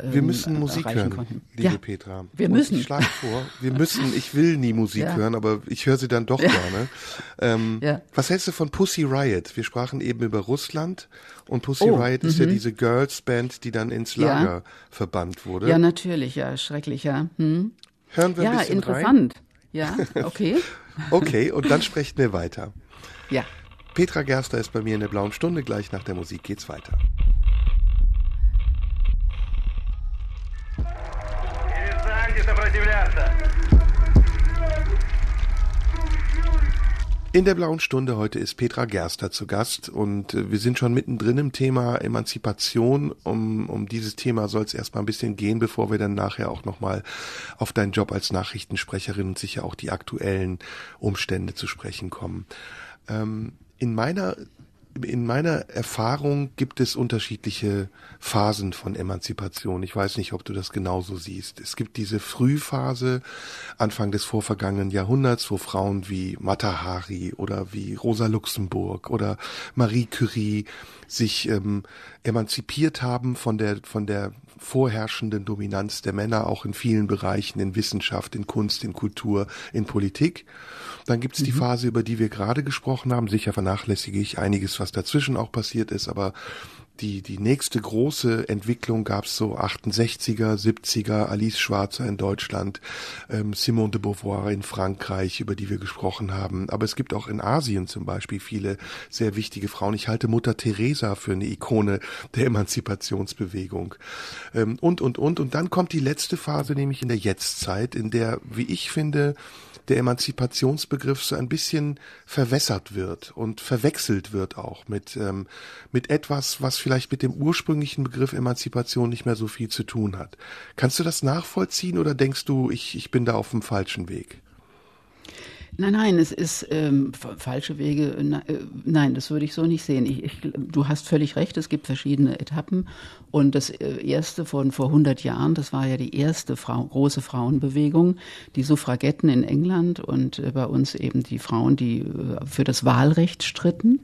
Wir ähm, müssen Musik erreichen hören, konnten. liebe ja, Petra. wir Und müssen. Ich schlage vor, wir müssen, ich will nie Musik Ja. hören, aber ich höre sie dann doch gerne. Ähm. Was hältst du von Pussy Riot? Wir sprachen eben über Russland und Pussy Oh, Riot ist ja diese Girls Band, die dann ins. Lager verbannt wurde. Ja, natürlich, ja, schrecklich, ja. Hm. Hören wir ein Ja, bisschen rein? interessant. Ja, okay. Okay, und dann sprechen wir weiter. Ja. Petra Gerster ist bei mir in der blauen Stunde. Gleich nach der Musik geht's weiter. In der blauen Stunde heute ist Petra Gerster zu Gast und äh, wir sind schon mittendrin im Thema Emanzipation. Um, um dieses Thema soll es erstmal ein bisschen gehen, bevor wir dann nachher auch nochmal auf deinen Job als Nachrichtensprecherin und sicher auch die aktuellen Umstände zu sprechen kommen. Ähm, in meiner in meiner Erfahrung gibt es unterschiedliche Phasen von Emanzipation. Ich weiß nicht, ob du das genauso siehst. Es gibt diese Frühphase, Anfang des vorvergangenen Jahrhunderts, wo Frauen wie Mata Hari oder wie Rosa Luxemburg oder Marie Curie sich ähm, emanzipiert haben von der, von der vorherrschenden Dominanz der Männer, auch in vielen Bereichen, in Wissenschaft, in Kunst, in Kultur, in Politik. Dann gibt es die Phase, über die wir gerade gesprochen haben. Sicher vernachlässige ich einiges, was dazwischen auch passiert ist, aber die, die nächste große Entwicklung gab es so 68er, 70er, Alice Schwarzer in Deutschland, ähm, Simone de Beauvoir in Frankreich, über die wir gesprochen haben. Aber es gibt auch in Asien zum Beispiel viele sehr wichtige Frauen. Ich halte Mutter Teresa für eine Ikone der Emanzipationsbewegung. Ähm, und, und, und. Und dann kommt die letzte Phase, nämlich in der Jetztzeit, in der, wie ich finde, der Emanzipationsbegriff so ein bisschen verwässert wird und verwechselt wird auch mit, ähm, mit etwas, was vielleicht mit dem ursprünglichen Begriff Emanzipation nicht mehr so viel zu tun hat. Kannst du das nachvollziehen oder denkst du, ich, ich bin da auf dem falschen Weg? Nein, nein, es ist ähm, fa- falsche Wege. na- äh, Nein, das würde ich so nicht sehen. Ich, ich, du hast völlig recht, es gibt verschiedene Etappen. Und das äh, erste von vor 100 Jahren, das war ja die erste Frau, große Frauenbewegung, die Suffragetten in England und äh, bei uns eben die Frauen, die äh, für das Wahlrecht stritten.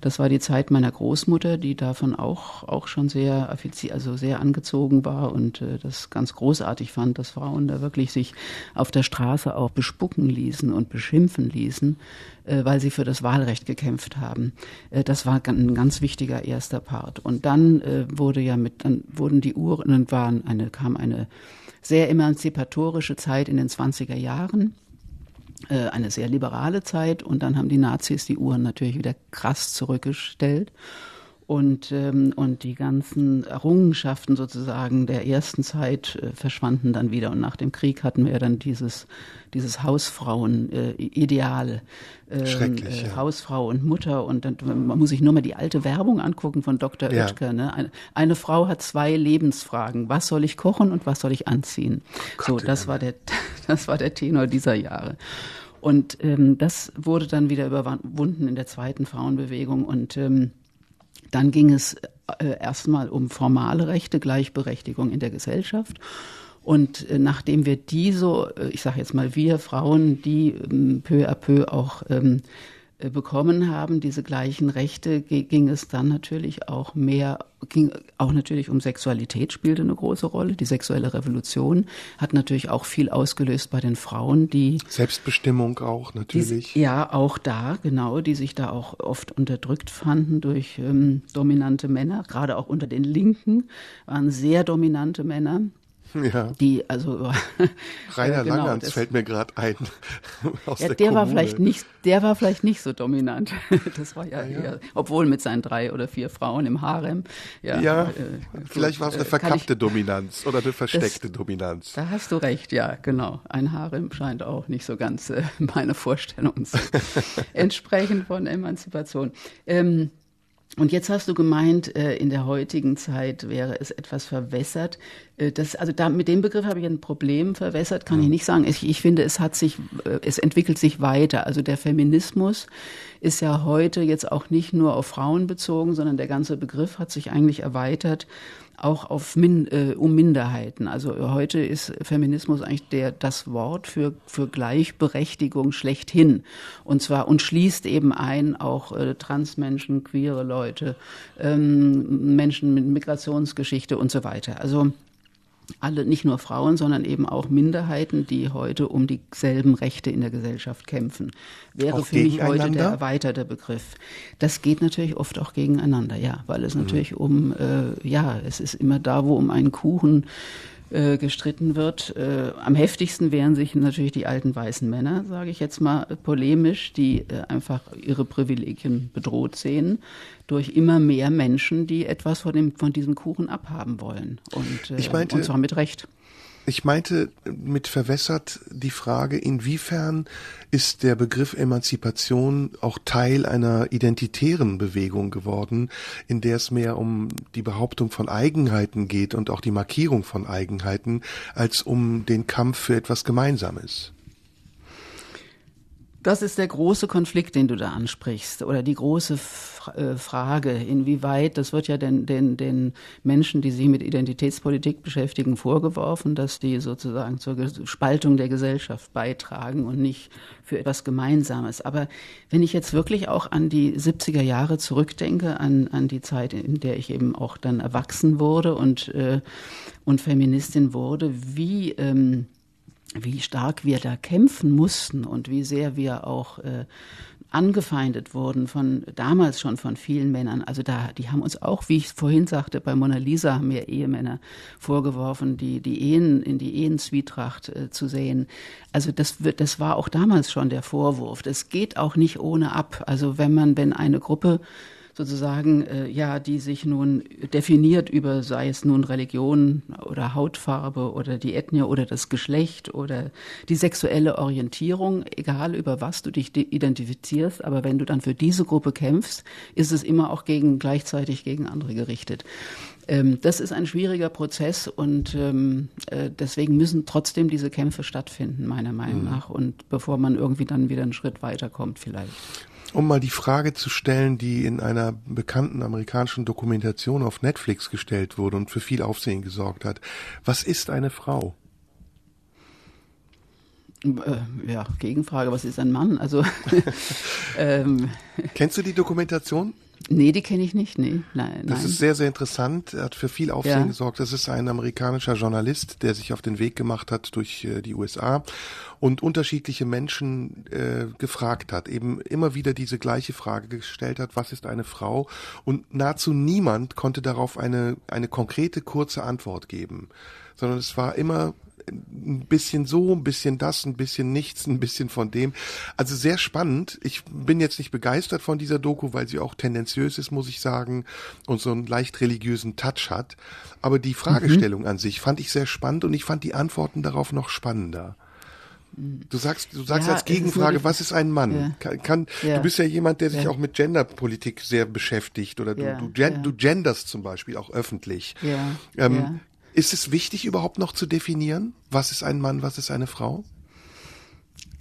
Das war die Zeit meiner Großmutter, die davon auch, auch schon sehr also sehr angezogen war und äh, das ganz großartig fand, dass Frauen da wirklich sich auf der Straße auch bespucken ließen und beschimpfen ließen, äh, weil sie für das Wahlrecht gekämpft haben. Äh, das war ein ganz wichtiger erster Part. Und dann äh, wurde ja mit, dann wurden die Uhren, waren eine, kam eine sehr emanzipatorische Zeit in den 20er Jahren eine sehr liberale Zeit und dann haben die Nazis die Uhren natürlich wieder krass zurückgestellt. Und, ähm, und die ganzen Errungenschaften sozusagen der ersten Zeit äh, verschwanden dann wieder. Und nach dem Krieg hatten wir dann dieses, dieses Hausfrauen-Ideal. Äh, Schrecklich, äh, ja. Hausfrau und Mutter. Und dann man muss sich nur mal die alte Werbung angucken von Dr. Ja. Oetker. Ne? Eine, eine Frau hat zwei Lebensfragen. Was soll ich kochen und was soll ich anziehen? so, Gott im das war der, das war der Tenor dieser Jahre. Und ähm, das wurde dann wieder überwunden in der zweiten Frauenbewegung. Und ähm, dann ging es äh, erstmal um formale Rechte, Gleichberechtigung in der Gesellschaft. Und äh, nachdem wir die so, äh, ich sage jetzt mal wir Frauen, die ähm, peu à peu auch ähm, äh, bekommen haben, diese gleichen Rechte, ging es dann natürlich auch mehr, ging auch natürlich um Sexualität, spielte eine große Rolle. Die sexuelle Revolution hat natürlich auch viel ausgelöst bei den Frauen, die Selbstbestimmung auch natürlich. Die, ja, auch da, genau, die sich da auch oft unterdrückt fanden durch ähm, dominante Männer, gerade auch unter den Linken waren sehr dominante Männer. Ja. Die, also Rainer genau, Langerns fällt mir gerade ein. Aus ja, der, der war vielleicht nicht, der war vielleicht nicht so dominant. Das war ja, ja, eher, obwohl mit seinen drei oder vier Frauen im Harem. Ja, ja äh, vielleicht war es eine äh, verkappte ich, Dominanz oder eine versteckte das, Dominanz. Da hast du recht, ja, genau. Ein Harem scheint auch nicht so ganz äh, meine Vorstellung zu entsprechen von Emanzipation. Ähm, und jetzt hast du gemeint, äh, in der heutigen Zeit wäre es etwas verwässert. Äh, das, also da, mit dem Begriff habe ich ein Problem. Verwässert kann ich nicht sagen. Ich, ich finde, es hat sich, äh, es entwickelt sich weiter. Also der Feminismus ist ja heute jetzt auch nicht nur auf Frauen bezogen, sondern der ganze Begriff hat sich eigentlich erweitert auch auf Min, äh, um Minderheiten. Also heute ist Feminismus eigentlich der, das Wort für, für Gleichberechtigung schlechthin. Und zwar, und schließt eben ein auch äh, Transmenschen, queere Leute, ähm, Menschen mit Migrationsgeschichte und so weiter. Also alle, nicht nur Frauen, sondern eben auch Minderheiten, die heute um dieselben Rechte in der Gesellschaft kämpfen. Wäre auch für mich heute der erweiterte Begriff. Das geht natürlich oft auch gegeneinander, ja, weil es mhm. natürlich um, äh, ja, es ist immer da, wo um einen Kuchen äh, gestritten wird. Äh, am heftigsten wehren sich natürlich die alten weißen Männer, sage ich jetzt mal polemisch, die äh, einfach ihre Privilegien bedroht sehen durch immer mehr Menschen, die etwas von, dem, von diesem Kuchen abhaben wollen. Und, ich meinte, und zwar mit Recht. Ich meinte mit verwässert die Frage, inwiefern ist der Begriff Emanzipation auch Teil einer identitären Bewegung geworden, in der es mehr um die Behauptung von Eigenheiten geht und auch die Markierung von Eigenheiten, als um den Kampf für etwas Gemeinsames? Das ist der große Konflikt, den du da ansprichst, oder die große äh, Frage, inwieweit, das wird ja den, den, den Menschen, die sich mit Identitätspolitik beschäftigen, vorgeworfen, dass die sozusagen zur Spaltung der Gesellschaft beitragen und nicht für etwas Gemeinsames. Aber wenn ich jetzt wirklich auch an die 70er Jahre zurückdenke, an, an die Zeit, in der ich eben auch dann erwachsen wurde und, äh, und Feministin wurde, wie, ähm, wie stark wir da kämpfen mussten und wie sehr wir auch äh, angefeindet wurden von damals schon von vielen Männern. Also da, die haben uns auch, wie ich vorhin sagte, bei Mona Lisa haben mir Ehemänner vorgeworfen, die die Ehen in die Ehenzwietracht äh, zu sehen. Also das wird, das war auch damals schon der Vorwurf. Das geht auch nicht ohne ab. Also wenn man, wenn eine Gruppe sozusagen, äh, ja, die sich nun definiert über, sei es nun Religion oder Hautfarbe oder die Ethnie oder das Geschlecht oder die sexuelle Orientierung, egal über was du dich identifizierst, aber wenn du dann für diese Gruppe kämpfst, ist es immer auch gegen, gleichzeitig gegen andere gerichtet ähm, das ist ein schwieriger Prozess und ähm, äh, deswegen müssen trotzdem diese Kämpfe stattfinden, meiner Meinung mhm. nach. Und bevor man irgendwie dann wieder einen Schritt weiterkommt, vielleicht um mal die Frage zu stellen, die in einer bekannten amerikanischen Dokumentation auf Netflix gestellt wurde und für viel Aufsehen gesorgt hat. Was ist eine Frau? Äh, ja, Gegenfrage, was ist ein Mann? Also ähm, Kennst du die Dokumentation? Nee, die kenne ich nicht. Nee, nein. Das nein. ist sehr, sehr interessant. Er hat für viel Aufsehen ja. gesorgt. Das ist ein amerikanischer Journalist, der sich auf den Weg gemacht hat durch äh, die USA und unterschiedliche Menschen äh, gefragt hat, eben immer wieder diese gleiche Frage gestellt hat, was ist eine Frau? Und nahezu niemand konnte darauf eine, eine konkrete, kurze Antwort geben, sondern es war immer ein bisschen so, ein bisschen das, ein bisschen nichts, ein bisschen von dem. Also sehr spannend. Ich bin jetzt nicht begeistert von dieser Doku, weil sie auch tendenziös ist, muss ich sagen, und so einen leicht religiösen Touch hat. Aber die Fragestellung mhm. an sich fand ich sehr spannend und ich fand die Antworten darauf noch spannender. Du sagst, du sagst ja, als Gegenfrage, was ist ein Mann? Ja. Kann, kann ja. du bist ja jemand, der sich auch mit Genderpolitik sehr beschäftigt oder du, du, gen, du genderst zum Beispiel auch öffentlich. Ähm, ist es wichtig, überhaupt noch zu definieren, was ist ein Mann, was ist eine Frau?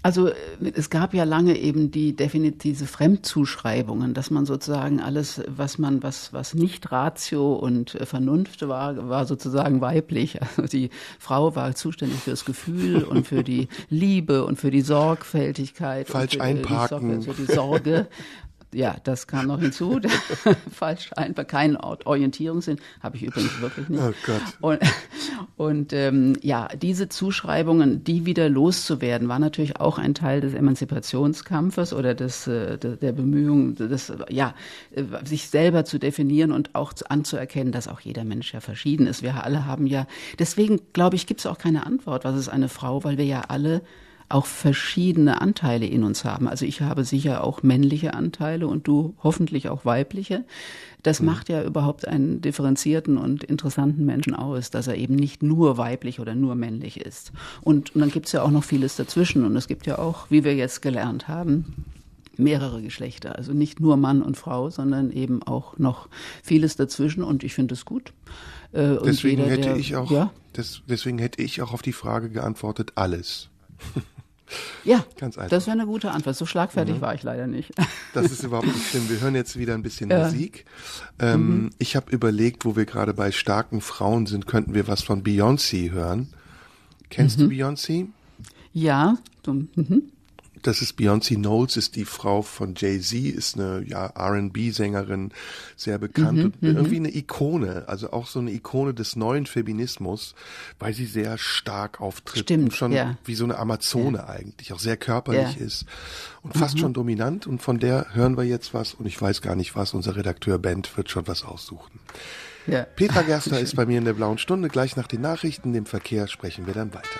Also äh, es gab ja lange eben die definitive Fremdzuschreibungen, dass man sozusagen alles, was man, was, was nicht Ratio und äh, Vernunft war, war sozusagen weiblich. Also die Frau war zuständig fürs Gefühl und für die Liebe und für die Sorgfältigkeit. Falsch und für einparken. Die, Sorge, für die Sorge. Ja, das kam noch hinzu. Falsch einfach kein Orientierungssinn, habe ich übrigens wirklich nicht. Oh Gott. Und, und ähm, ja, diese Zuschreibungen, die wieder loszuwerden, war natürlich auch ein Teil des Emanzipationskampfes oder des, äh, der, Bemühungen, des, ja, äh, sich selber zu definieren und auch zu, anzuerkennen, dass auch jeder Mensch ja verschieden ist. Wir alle haben ja, deswegen glaube ich, gibt es auch keine Antwort, was ist eine Frau, weil wir ja alle auch verschiedene Anteile in uns haben. Also ich habe sicher auch männliche Anteile und du hoffentlich auch weibliche. Das mhm. macht ja überhaupt einen differenzierten und interessanten Menschen aus, dass er eben nicht nur weiblich oder nur männlich ist. Und, und dann gibt es ja auch noch vieles dazwischen. Und es gibt ja auch, wie wir jetzt gelernt haben, mehrere Geschlechter. Also nicht nur Mann und Frau, sondern eben auch noch vieles dazwischen. Und ich finde es gut. Äh, deswegen jeder, hätte der, ich auch, ja? das, deswegen hätte ich auch auf die Frage geantwortet, alles. Ja, Ganz einfach. das wäre eine gute Antwort. So schlagfertig mhm. war ich leider nicht. Das ist überhaupt nicht schlimm. Wir hören jetzt wieder ein bisschen ja. Musik. Ähm, mhm. Ich habe überlegt, wo wir gerade bei starken Frauen sind, könnten wir was von Beyoncé hören. Kennst mhm. du Beyoncé? Ja. Mhm. Das ist Beyoncé Knowles, ist die Frau von Jay-Z, ist eine ja, R&B-Sängerin, sehr bekannt Mhm, und irgendwie eine Ikone, also auch so eine Ikone des neuen Feminismus, weil sie sehr stark auftritt. Stimmt, schon ja. wie so eine Amazone eigentlich, auch sehr körperlich Ja. ist und fast schon dominant und von der hören wir jetzt was und ich weiß gar nicht was, unser Redakteur Bent wird schon was aussuchen. Ja. Petra Gerster ist bei mir in der blauen Stunde, gleich nach den Nachrichten, dem Verkehr sprechen wir dann weiter.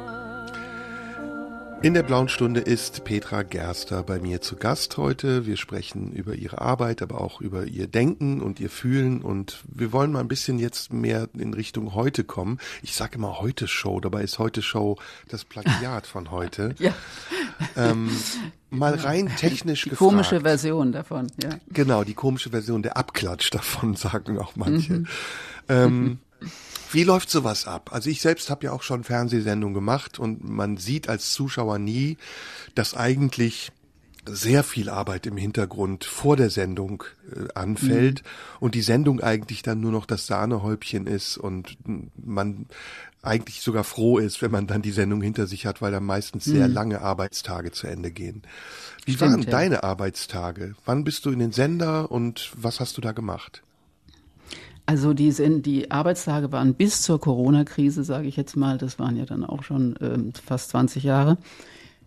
In der blauen Stunde ist Petra Gerster bei mir zu Gast heute. Wir sprechen über ihre Arbeit, aber auch über ihr Denken und ihr Fühlen und wir wollen mal ein bisschen jetzt mehr in Richtung heute kommen. Ich sage immer heute Show, dabei ist heute Show das Plagiat von heute. Ja. Ähm, mal rein technisch Die gefragt. komische Version davon, ja. Genau, die komische Version, der Abklatsch davon, sagen auch manche. Ähm, wie läuft sowas ab? Also ich selbst habe ja auch schon Fernsehsendungen gemacht und man sieht als Zuschauer nie, dass eigentlich sehr viel Arbeit im Hintergrund vor der Sendung äh, anfällt und die Sendung eigentlich dann nur noch das Sahnehäubchen ist und man eigentlich sogar froh ist, wenn man dann die Sendung hinter sich hat, weil dann meistens sehr lange Arbeitstage zu Ende gehen. Wie Stimmt, waren ja. deine Arbeitstage? Wann bist du in den Sender und was hast du da gemacht? Also die, sind, die Arbeitstage waren bis zur Corona-Krise, sage ich jetzt mal, das waren ja dann auch schon ähm, fast 20 Jahre,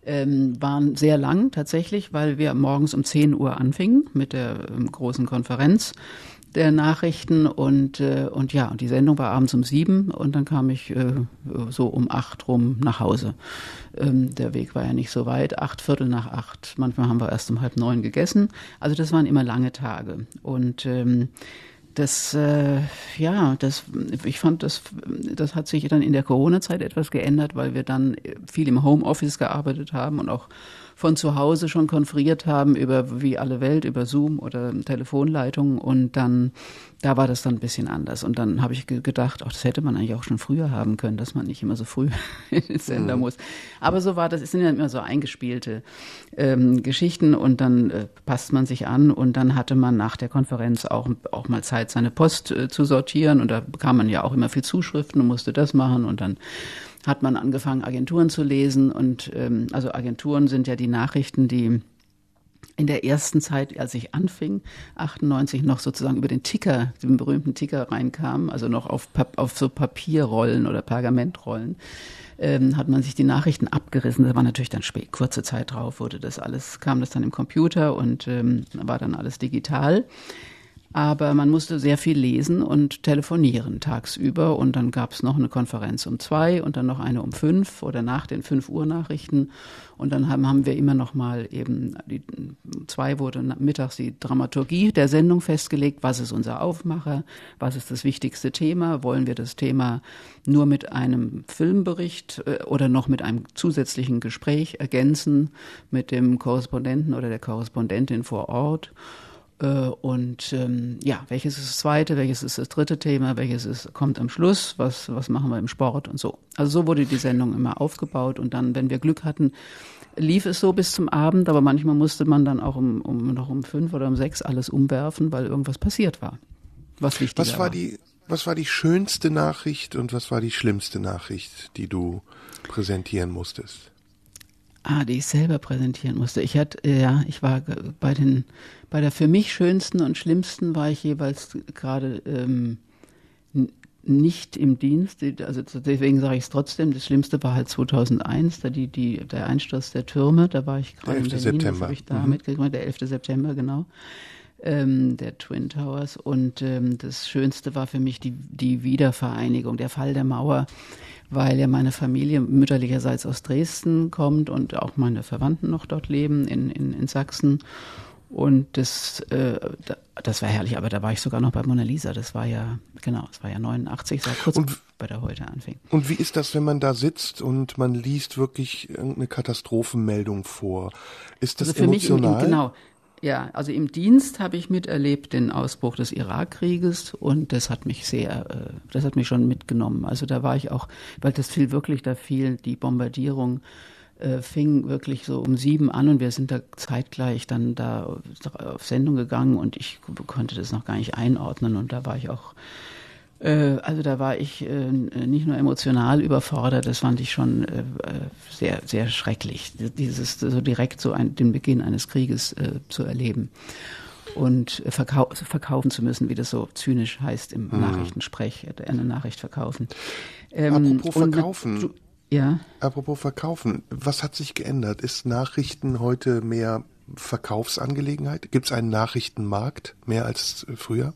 ähm, waren sehr lang tatsächlich, weil wir morgens um 10 Uhr anfingen mit der ähm, großen Konferenz der Nachrichten und, äh, und ja, die Sendung war abends um sieben und dann kam ich äh, so um acht rum nach Hause. Ähm, der Weg war ja nicht so weit, acht Viertel nach acht. Manchmal haben wir erst um halb neun gegessen. Also das waren immer lange Tage. Und ähm, das, äh, ja, das, ich fand, das, das hat sich dann in der Corona-Zeit etwas geändert, weil wir dann viel im Homeoffice gearbeitet haben und auch von zu Hause schon konferiert haben über wie alle Welt, über Zoom oder Telefonleitungen und dann, da war das dann ein bisschen anders. Und dann habe ich ge- gedacht, ach, das hätte man eigentlich auch schon früher haben können, dass man nicht immer so früh in den Sender muss. Aber so war das, es sind ja immer so eingespielte ähm, Geschichten. Und dann äh, passt man sich an. Und dann hatte man nach der Konferenz auch, auch mal Zeit, seine Post äh, zu sortieren. Und da bekam man ja auch immer viel Zuschriften und musste das machen. Und dann hat man angefangen, Agenturen zu lesen und ähm, also Agenturen sind ja die Nachrichten, die in der ersten Zeit, als ich anfing, 98 noch sozusagen über den Ticker, den berühmten Ticker reinkamen, also noch auf, auf so Papierrollen oder Pergamentrollen, ähm, hat man sich die Nachrichten abgerissen. Da war natürlich dann spät, kurze Zeit drauf, wurde das alles, kam das dann im Computer und ähm, war dann alles digital. Aber man musste sehr viel lesen und telefonieren tagsüber. Und dann gab es noch eine Konferenz um zwei und dann noch eine um fünf oder nach den fünf Uhr Nachrichten. Und dann haben, haben wir immer noch mal eben, die, zwei wurde mittags die Dramaturgie der Sendung festgelegt. Was ist unser Aufmacher? Was ist das wichtigste Thema? Wollen wir das Thema nur mit einem Filmbericht äh, oder noch mit einem zusätzlichen Gespräch ergänzen mit dem Korrespondenten oder der Korrespondentin vor Ort? Äh, Und ähm, ja, welches ist das zweite, welches ist das dritte Thema, welches ist, kommt am Schluss, was, was machen wir im Sport und so. Also so wurde die Sendung immer aufgebaut und dann, wenn wir Glück hatten, lief es so bis zum Abend, aber manchmal musste man dann auch um, um noch um fünf oder um sechs alles umwerfen, weil irgendwas passiert war. Was wichtig Was war die, was war die schönste Nachricht und was war die schlimmste Nachricht, die du präsentieren musstest? Ah, die ich selber präsentieren musste. Ich hatte, äh, ja, ich war bei den, bei der für mich schönsten und schlimmsten war ich jeweils gerade ähm, nicht im Dienst. Also deswegen sage ich es trotzdem. Das Schlimmste war halt 2001, da die, die, der Einsturz der Türme. Da war ich gerade in 11. Berlin. September. Ich da Mhm. mitgekriegt. Der 11. September, genau. Ähm, der Twin Towers. Und ähm, das Schönste war für mich die, die Wiedervereinigung, der Fall der Mauer weil ja meine Familie mütterlicherseits aus Dresden kommt und auch meine Verwandten noch dort leben in, in, in Sachsen. Und das, äh, da- das war herrlich, aber da war ich sogar noch bei Mona Lisa. Das war ja, genau, das war ja 89, das war kurz Und- bei der heute anfing. Und wie ist das, wenn man da sitzt und man liest wirklich irgendeine Katastrophenmeldung vor? Ist das Also für mich, emotional? im, genau, ja, also im Dienst habe ich miterlebt den Ausbruch des Irakkrieges und das hat mich sehr, äh, das hat mich schon mitgenommen. Also da war ich auch, weil das fiel wirklich, da fiel die Bombardierung äh, fing wirklich so um sieben an und wir sind da zeitgleich dann da auf Sendung gegangen und ich konnte das noch gar nicht einordnen und da war ich auch also da war ich äh, nicht nur emotional überfordert, das fand ich schon äh, äh, sehr, sehr schrecklich, dieses so direkt so ein, den Beginn eines Krieges äh, zu erleben und äh, verkau verkaufen zu müssen, wie das so zynisch heißt im Nachrichtensprech, äh, eine Nachricht verkaufen. Ähm, Apropos und- verkaufen. Ja. Apropos Verkaufen, was hat sich geändert? Ist Nachrichten heute mehr Verkaufsangelegenheit? Gibt es einen Nachrichtenmarkt mehr als äh, früher?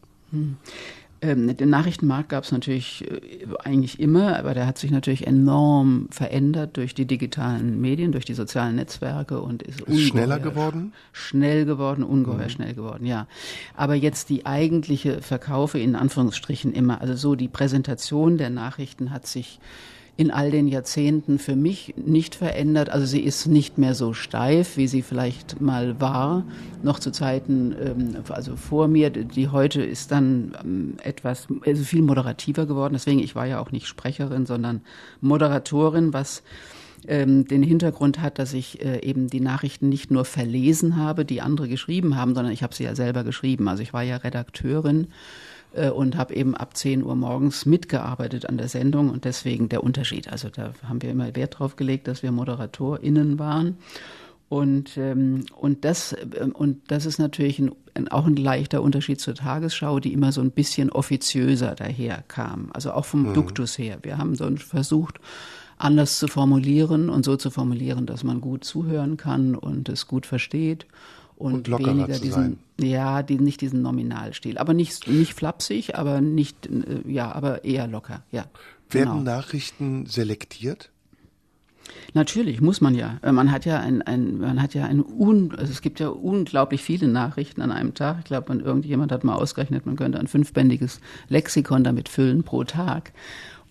Ähm, den Nachrichtenmarkt gab es natürlich äh, eigentlich immer, aber der hat sich natürlich enorm verändert durch die digitalen Medien, durch die sozialen Netzwerke und ist, Ist schneller geworden? Schnell geworden, ungeheuer schnell geworden, ja. Aber jetzt die eigentliche Verkaufe in Anführungsstrichen immer, also so die Präsentation der Nachrichten hat sich in all den Jahrzehnten für mich nicht verändert. Also sie ist nicht mehr so steif, wie sie vielleicht mal war, noch zu Zeiten, ähm, also vor mir. Die heute ist dann ähm, etwas, also viel moderativer geworden. Deswegen, ich war ja auch nicht Sprecherin, sondern Moderatorin, was ähm, den Hintergrund hat, dass ich äh, eben die Nachrichten nicht nur verlesen habe, die andere geschrieben haben, sondern ich habe sie ja selber geschrieben. Also ich war ja Redakteurin äh, und habe eben ab 10 Uhr morgens mitgearbeitet an der Sendung und deswegen der Unterschied. Also da haben wir immer Wert drauf gelegt, dass wir ModeratorInnen waren. Und, ähm, und, das, ähm, und das ist natürlich ein, ein, auch ein leichter Unterschied zur Tagesschau, die immer so ein bisschen offiziöser daherkam. Also auch vom Duktus her. Wir haben so versucht, anders zu formulieren und so zu formulieren, dass man gut zuhören kann und es gut versteht. Und, Und weniger diesen, sein. ja, die, nicht diesen Nominalstil. Aber nicht, nicht flapsig, aber nicht, äh, ja, aber eher locker, ja. Werden genau. Nachrichten selektiert? Natürlich muss man ja. Äh, Man hat ja ein, ein man hat ja ein un, also es gibt ja unglaublich viele Nachrichten an einem Tag. Ich glaube, man irgendjemand hat mal ausgerechnet, man könnte ein fünfbändiges Lexikon damit füllen pro Tag.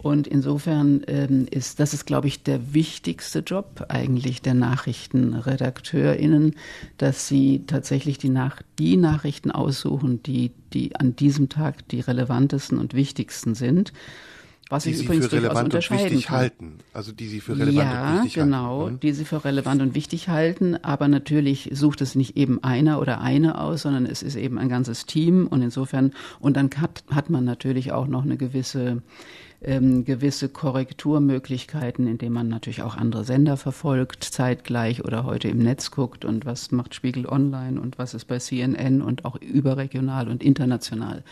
Und insofern ähm, ist das ist, glaube ich, der wichtigste Job eigentlich der NachrichtenredakteurInnen, dass sie tatsächlich die, Nach die Nachrichten aussuchen, die, die an diesem Tag die relevantesten und wichtigsten sind. Was Die ich sie übrigens für relevant und wichtig kann. halten. Also die sie für relevant Ja, und wichtig genau, halten. ne? die sie für relevant und wichtig halten. Aber natürlich sucht es nicht eben einer oder eine aus, sondern es ist eben ein ganzes Team. Und insofern, und dann hat, hat man natürlich auch noch eine gewisse, ähm, gewisse Korrekturmöglichkeiten, indem man natürlich auch andere Sender verfolgt, zeitgleich oder heute im Netz guckt und was macht Spiegel Online und was ist bei CNN und auch überregional und international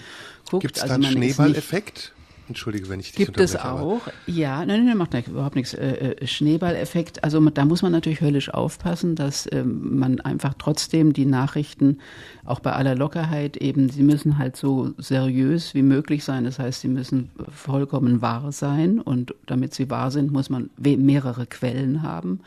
guckt. Gibt es Also da einen ist nicht- Schneeballeffekt? Entschuldige, wenn ich dich Gibt es auch, ja, nein, nein, macht nicht, überhaupt nichts. Äh, äh, Schneeballeffekt, also da muss man natürlich höllisch aufpassen, dass ähm, man einfach trotzdem die Nachrichten, auch bei aller Lockerheit eben, sie müssen halt so seriös wie möglich sein. Das heißt, sie müssen vollkommen wahr sein und damit sie wahr sind, muss man mehrere Quellen haben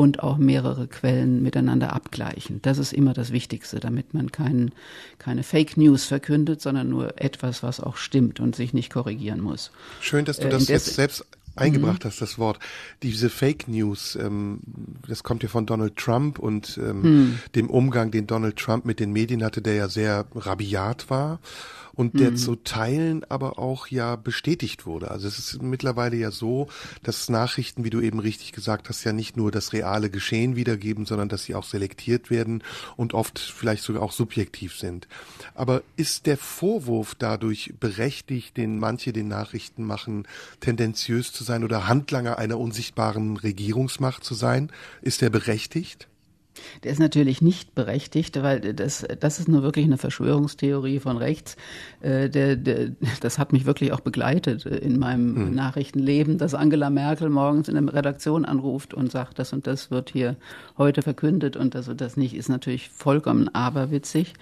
und auch mehrere Quellen miteinander abgleichen. Das ist immer das Wichtigste, damit man kein, keine Fake News verkündet, sondern nur etwas, was auch stimmt und sich nicht korrigieren muss. Schön, dass du Äh, das indes- jetzt selbst eingebracht hast, das Wort. Diese Fake News, ähm, das kommt ja von Donald Trump und ähm, dem Umgang, den Donald Trump mit den Medien hatte, der ja sehr rabiat war und der zu Teilen aber auch ja bestätigt wurde. Also es ist mittlerweile ja so, dass Nachrichten, wie du eben richtig gesagt hast, ja nicht nur das reale Geschehen wiedergeben, sondern dass sie auch selektiert werden und oft vielleicht sogar auch subjektiv sind. Aber ist der Vorwurf dadurch berechtigt, den manche den Nachrichten machen, tendenziös zu sein oder Handlanger einer unsichtbaren Regierungsmacht zu sein? Ist der berechtigt? Der ist natürlich nicht berechtigt, weil das, das ist nur wirklich eine Verschwörungstheorie von rechts. Äh, Der, der, das hat mich wirklich auch begleitet äh, in meinem Nachrichtenleben, dass Angela Merkel morgens in der Redaktion anruft und sagt, das und das wird hier heute verkündet und das und das nicht, ist natürlich vollkommen aberwitzig.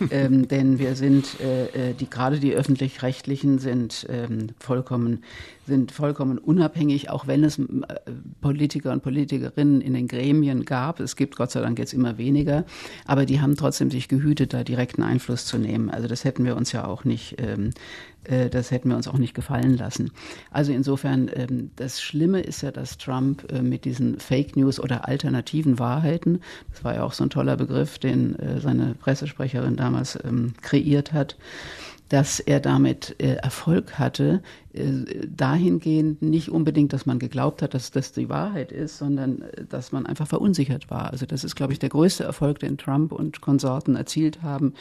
ähm, denn wir sind, äh, äh, die, gerade die öffentlich-rechtlichen sind ähm, vollkommen sind vollkommen unabhängig, auch wenn es äh, Politiker und Politikerinnen in den Gremien gab. Es gibt Gott sei Dank jetzt immer weniger, aber die haben trotzdem sich gehütet, da direkten Einfluss zu nehmen. Also das hätten wir uns ja auch nicht, ähm, äh, das hätten wir uns auch nicht gefallen lassen. Also insofern, ähm, das Schlimme ist ja, dass Trump äh, mit diesen Fake News oder alternativen Wahrheiten, das war ja auch so ein toller Begriff, den seine Pressesprecherin damals ähm, kreiert hat, dass er damit äh, Erfolg hatte, äh, dahingehend nicht unbedingt, dass man geglaubt hat, dass das die Wahrheit ist, sondern äh, dass man einfach verunsichert war. Also das ist, glaube ich, der größte Erfolg, den Trump und Konsorten erzielt haben,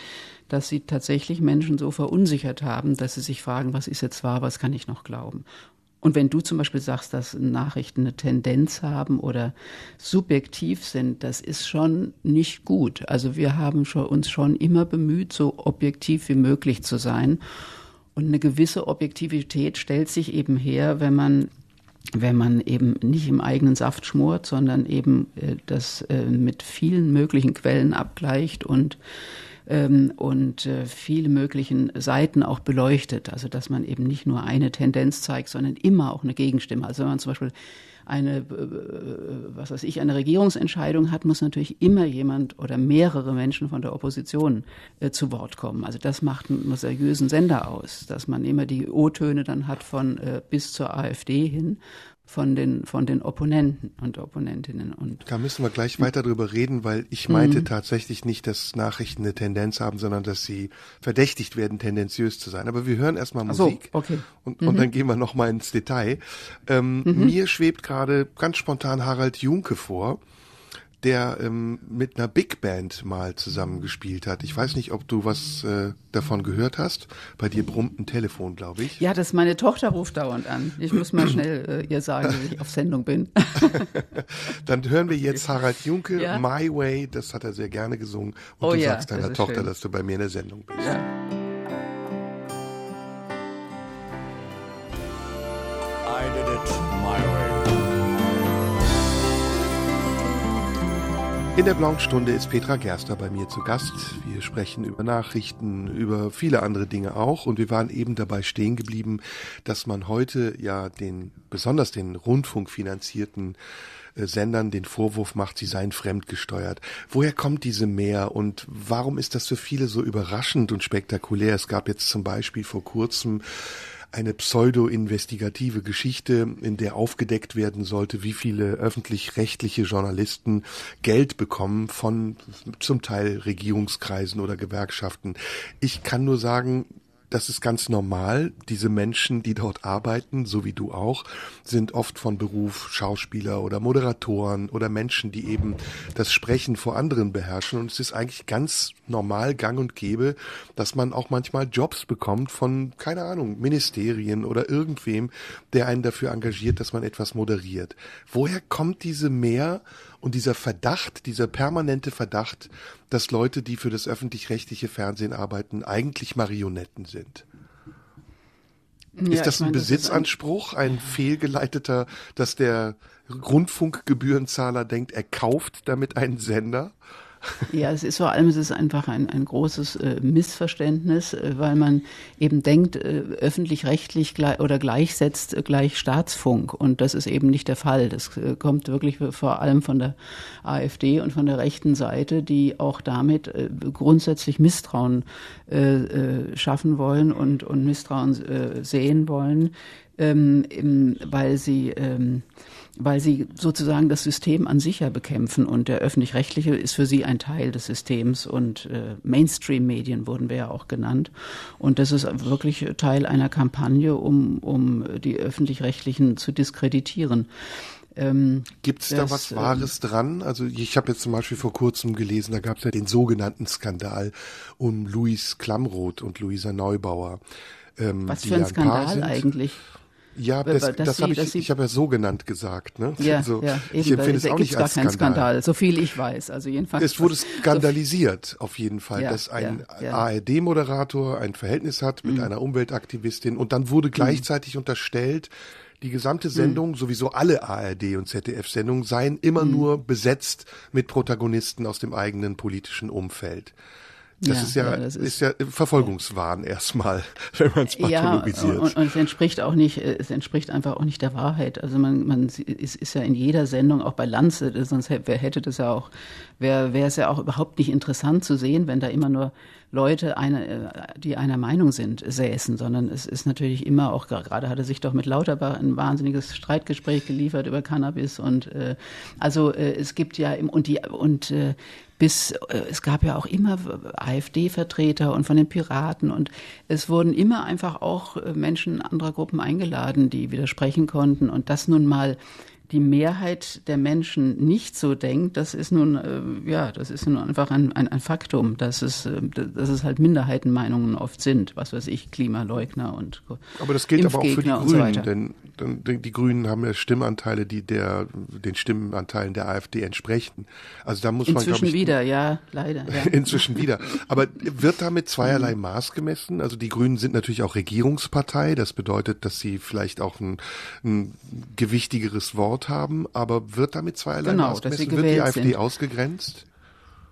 dass sie tatsächlich Menschen so verunsichert haben, dass sie sich fragen, was ist jetzt wahr, was kann ich noch glauben. Und wenn du zum Beispiel sagst, dass Nachrichten eine Tendenz haben oder subjektiv sind, das ist schon nicht gut. Also wir haben schon, uns schon immer bemüht, so objektiv wie möglich zu sein. Und eine gewisse Objektivität stellt sich eben her, wenn man wenn man eben nicht im eigenen Saft schmort, sondern eben äh, das äh, mit vielen möglichen Quellen abgleicht und ähm, und äh, viele möglichen Seiten auch beleuchtet. Also dass man eben nicht nur eine Tendenz zeigt, sondern immer auch eine Gegenstimme. Also wenn man zum Beispiel eine, äh, was weiß ich, eine Regierungsentscheidung hat, muss natürlich immer jemand oder mehrere Menschen von der Opposition äh, zu Wort kommen. Also das macht einen seriösen Sender aus, dass man immer die O-Töne dann hat von äh, bis zur AfD hin von den, von den Opponenten und Opponentinnen. Und Da müssen wir gleich weiter drüber reden, weil ich meinte tatsächlich nicht, dass Nachrichten eine Tendenz haben, sondern dass sie verdächtigt werden, tendenziös zu sein. Aber wir hören erstmal Ach so, Musik okay. und, und dann gehen wir nochmal ins Detail. Ähm, Mir schwebt gerade ganz spontan Harald Junke vor, der ähm, mit einer Big Band mal zusammengespielt hat. Ich weiß nicht, ob du was äh, davon gehört hast. Bei dir brummt ein Telefon, glaube ich. ja, das meine Tochter ruft dauernd an. Ich muss mal schnell äh, ihr sagen, dass ich auf Sendung bin. Dann hören wir jetzt Harald Junke, Ja. My Way, das hat er sehr gerne gesungen. Und Oh du ja, sagst deiner ist Tochter, schön. dass du bei mir in der Sendung bist. ja. In der blauen Stunde ist Petra Gerster bei mir zu Gast. Wir sprechen über Nachrichten, über viele andere Dinge auch. Und wir waren eben dabei stehen geblieben, dass man heute ja den, besonders den rundfunkfinanzierten äh, Sendern den Vorwurf macht, sie seien fremdgesteuert. Woher kommt diese Mehr und warum ist das für viele so überraschend und spektakulär? Es gab jetzt zum Beispiel vor kurzem eine pseudo-investigative Geschichte, in der aufgedeckt werden sollte, wie viele öffentlich-rechtliche Journalisten Geld bekommen von zum Teil Regierungskreisen oder Gewerkschaften. Ich kann nur sagen, das ist ganz normal. Diese Menschen, die dort arbeiten, so wie du auch, sind oft von Beruf Schauspieler oder Moderatoren oder Menschen, die eben das Sprechen vor anderen beherrschen. Und es ist eigentlich ganz normal, gang und gäbe, dass man auch manchmal Jobs bekommt von, keine Ahnung, Ministerien oder irgendwem, der einen dafür engagiert, dass man etwas moderiert. Woher kommt diese Mehr und dieser Verdacht, dieser permanente Verdacht, dass Leute, die für das öffentlich-rechtliche Fernsehen arbeiten, eigentlich Marionetten sind? Ja, ist das ein meine, das ist ein- Besitzanspruch, ein fehlgeleiteter, dass der Rundfunkgebührenzahler denkt, er kauft damit einen Sender? Ja, es ist vor allem, es ist einfach ein, ein großes äh, Missverständnis, äh, weil man eben denkt, äh, öffentlich-rechtlich gleich, oder gleichsetzt äh, gleich Staatsfunk. Und das ist eben nicht der Fall. Das äh, kommt wirklich vor allem von der AfD und von der rechten Seite, die auch damit äh, grundsätzlich Misstrauen äh, äh, schaffen wollen und, und Misstrauen sehen wollen, ähm, im, weil sie ähm, weil sie sozusagen das System an sich ja bekämpfen und der öffentlich-rechtliche ist für sie ein Teil des Systems und äh, Mainstream-Medien wurden wir ja auch genannt und das ist wirklich Teil einer Kampagne, um, um die öffentlich-rechtlichen zu diskreditieren. Ähm, Gibt es da was ähm, Wahres dran? Also ich habe jetzt zum Beispiel vor kurzem gelesen, da gab es ja den sogenannten Skandal um Luis Klamroth und Luisa Neubauer. Ähm, was für ein Skandal eigentlich? Ja, das, das sie- habe ich, ich habe ja so genannt gesagt. Ne? Ja, also, ja, ich eben, weil empfinde es auch nicht als Skandal. Skandal, so viel ich weiß. Also jedenfalls. Es wurde so- skandalisiert, auf jeden Fall, Ja, dass ein. ARD-Moderator ein Verhältnis hat mit einer Umweltaktivistin und dann wurde gleichzeitig unterstellt, die gesamte Sendung, sowieso alle ARD- und ZDF-Sendungen, seien immer nur besetzt mit Protagonisten aus dem eigenen politischen Umfeld. Das Ja, ist ja, ja, das ist, ist- ja Verfolgungswahn erstmal, wenn man es Ja, pathologisiert. und, und es entspricht auch nicht, äh, es entspricht einfach auch nicht der Wahrheit. Also man, man ist, ist ja in jeder Sendung, auch bei Lanze, sonst hätte, wer hätte das ja auch, wäre wäre es ja auch überhaupt nicht interessant zu sehen, wenn da immer nur Leute, eine, äh, die einer Meinung sind, säßen, sondern es ist natürlich immer auch, gerade hat er sich doch mit Lauterbach ein wahnsinniges Streitgespräch geliefert über Cannabis und äh, also äh, es gibt ja im, und die und äh, bis äh, es gab ja auch immer AfD-Vertreter und von den Piraten und es wurden immer einfach auch äh, Menschen anderer Gruppen eingeladen, die widersprechen konnten und das nun mal die Mehrheit der Menschen nicht so denkt, das ist nun äh, ja, das ist nun einfach ein, ein, ein Faktum, dass es äh, dass es halt Minderheitenmeinungen oft sind, was weiß ich, Klimaleugner und Aber das gilt aber auch für die so Grünen, weiter. denn, denn die Grünen haben ja Stimmanteile, die der den Stimmenteilen der AfD entsprechen. Also da muss man Inzwischen glaube ich wieder, ja, leider. Ja. Inzwischen wieder. Aber wird da mit zweierlei Maß gemessen? Also die Grünen sind natürlich auch Regierungspartei. Das bedeutet, dass sie vielleicht auch ein, ein gewichtigeres Wort haben. Aber wird da mit zweierlei Genau, Maß gemessen? Wird die AfD sind. ausgegrenzt?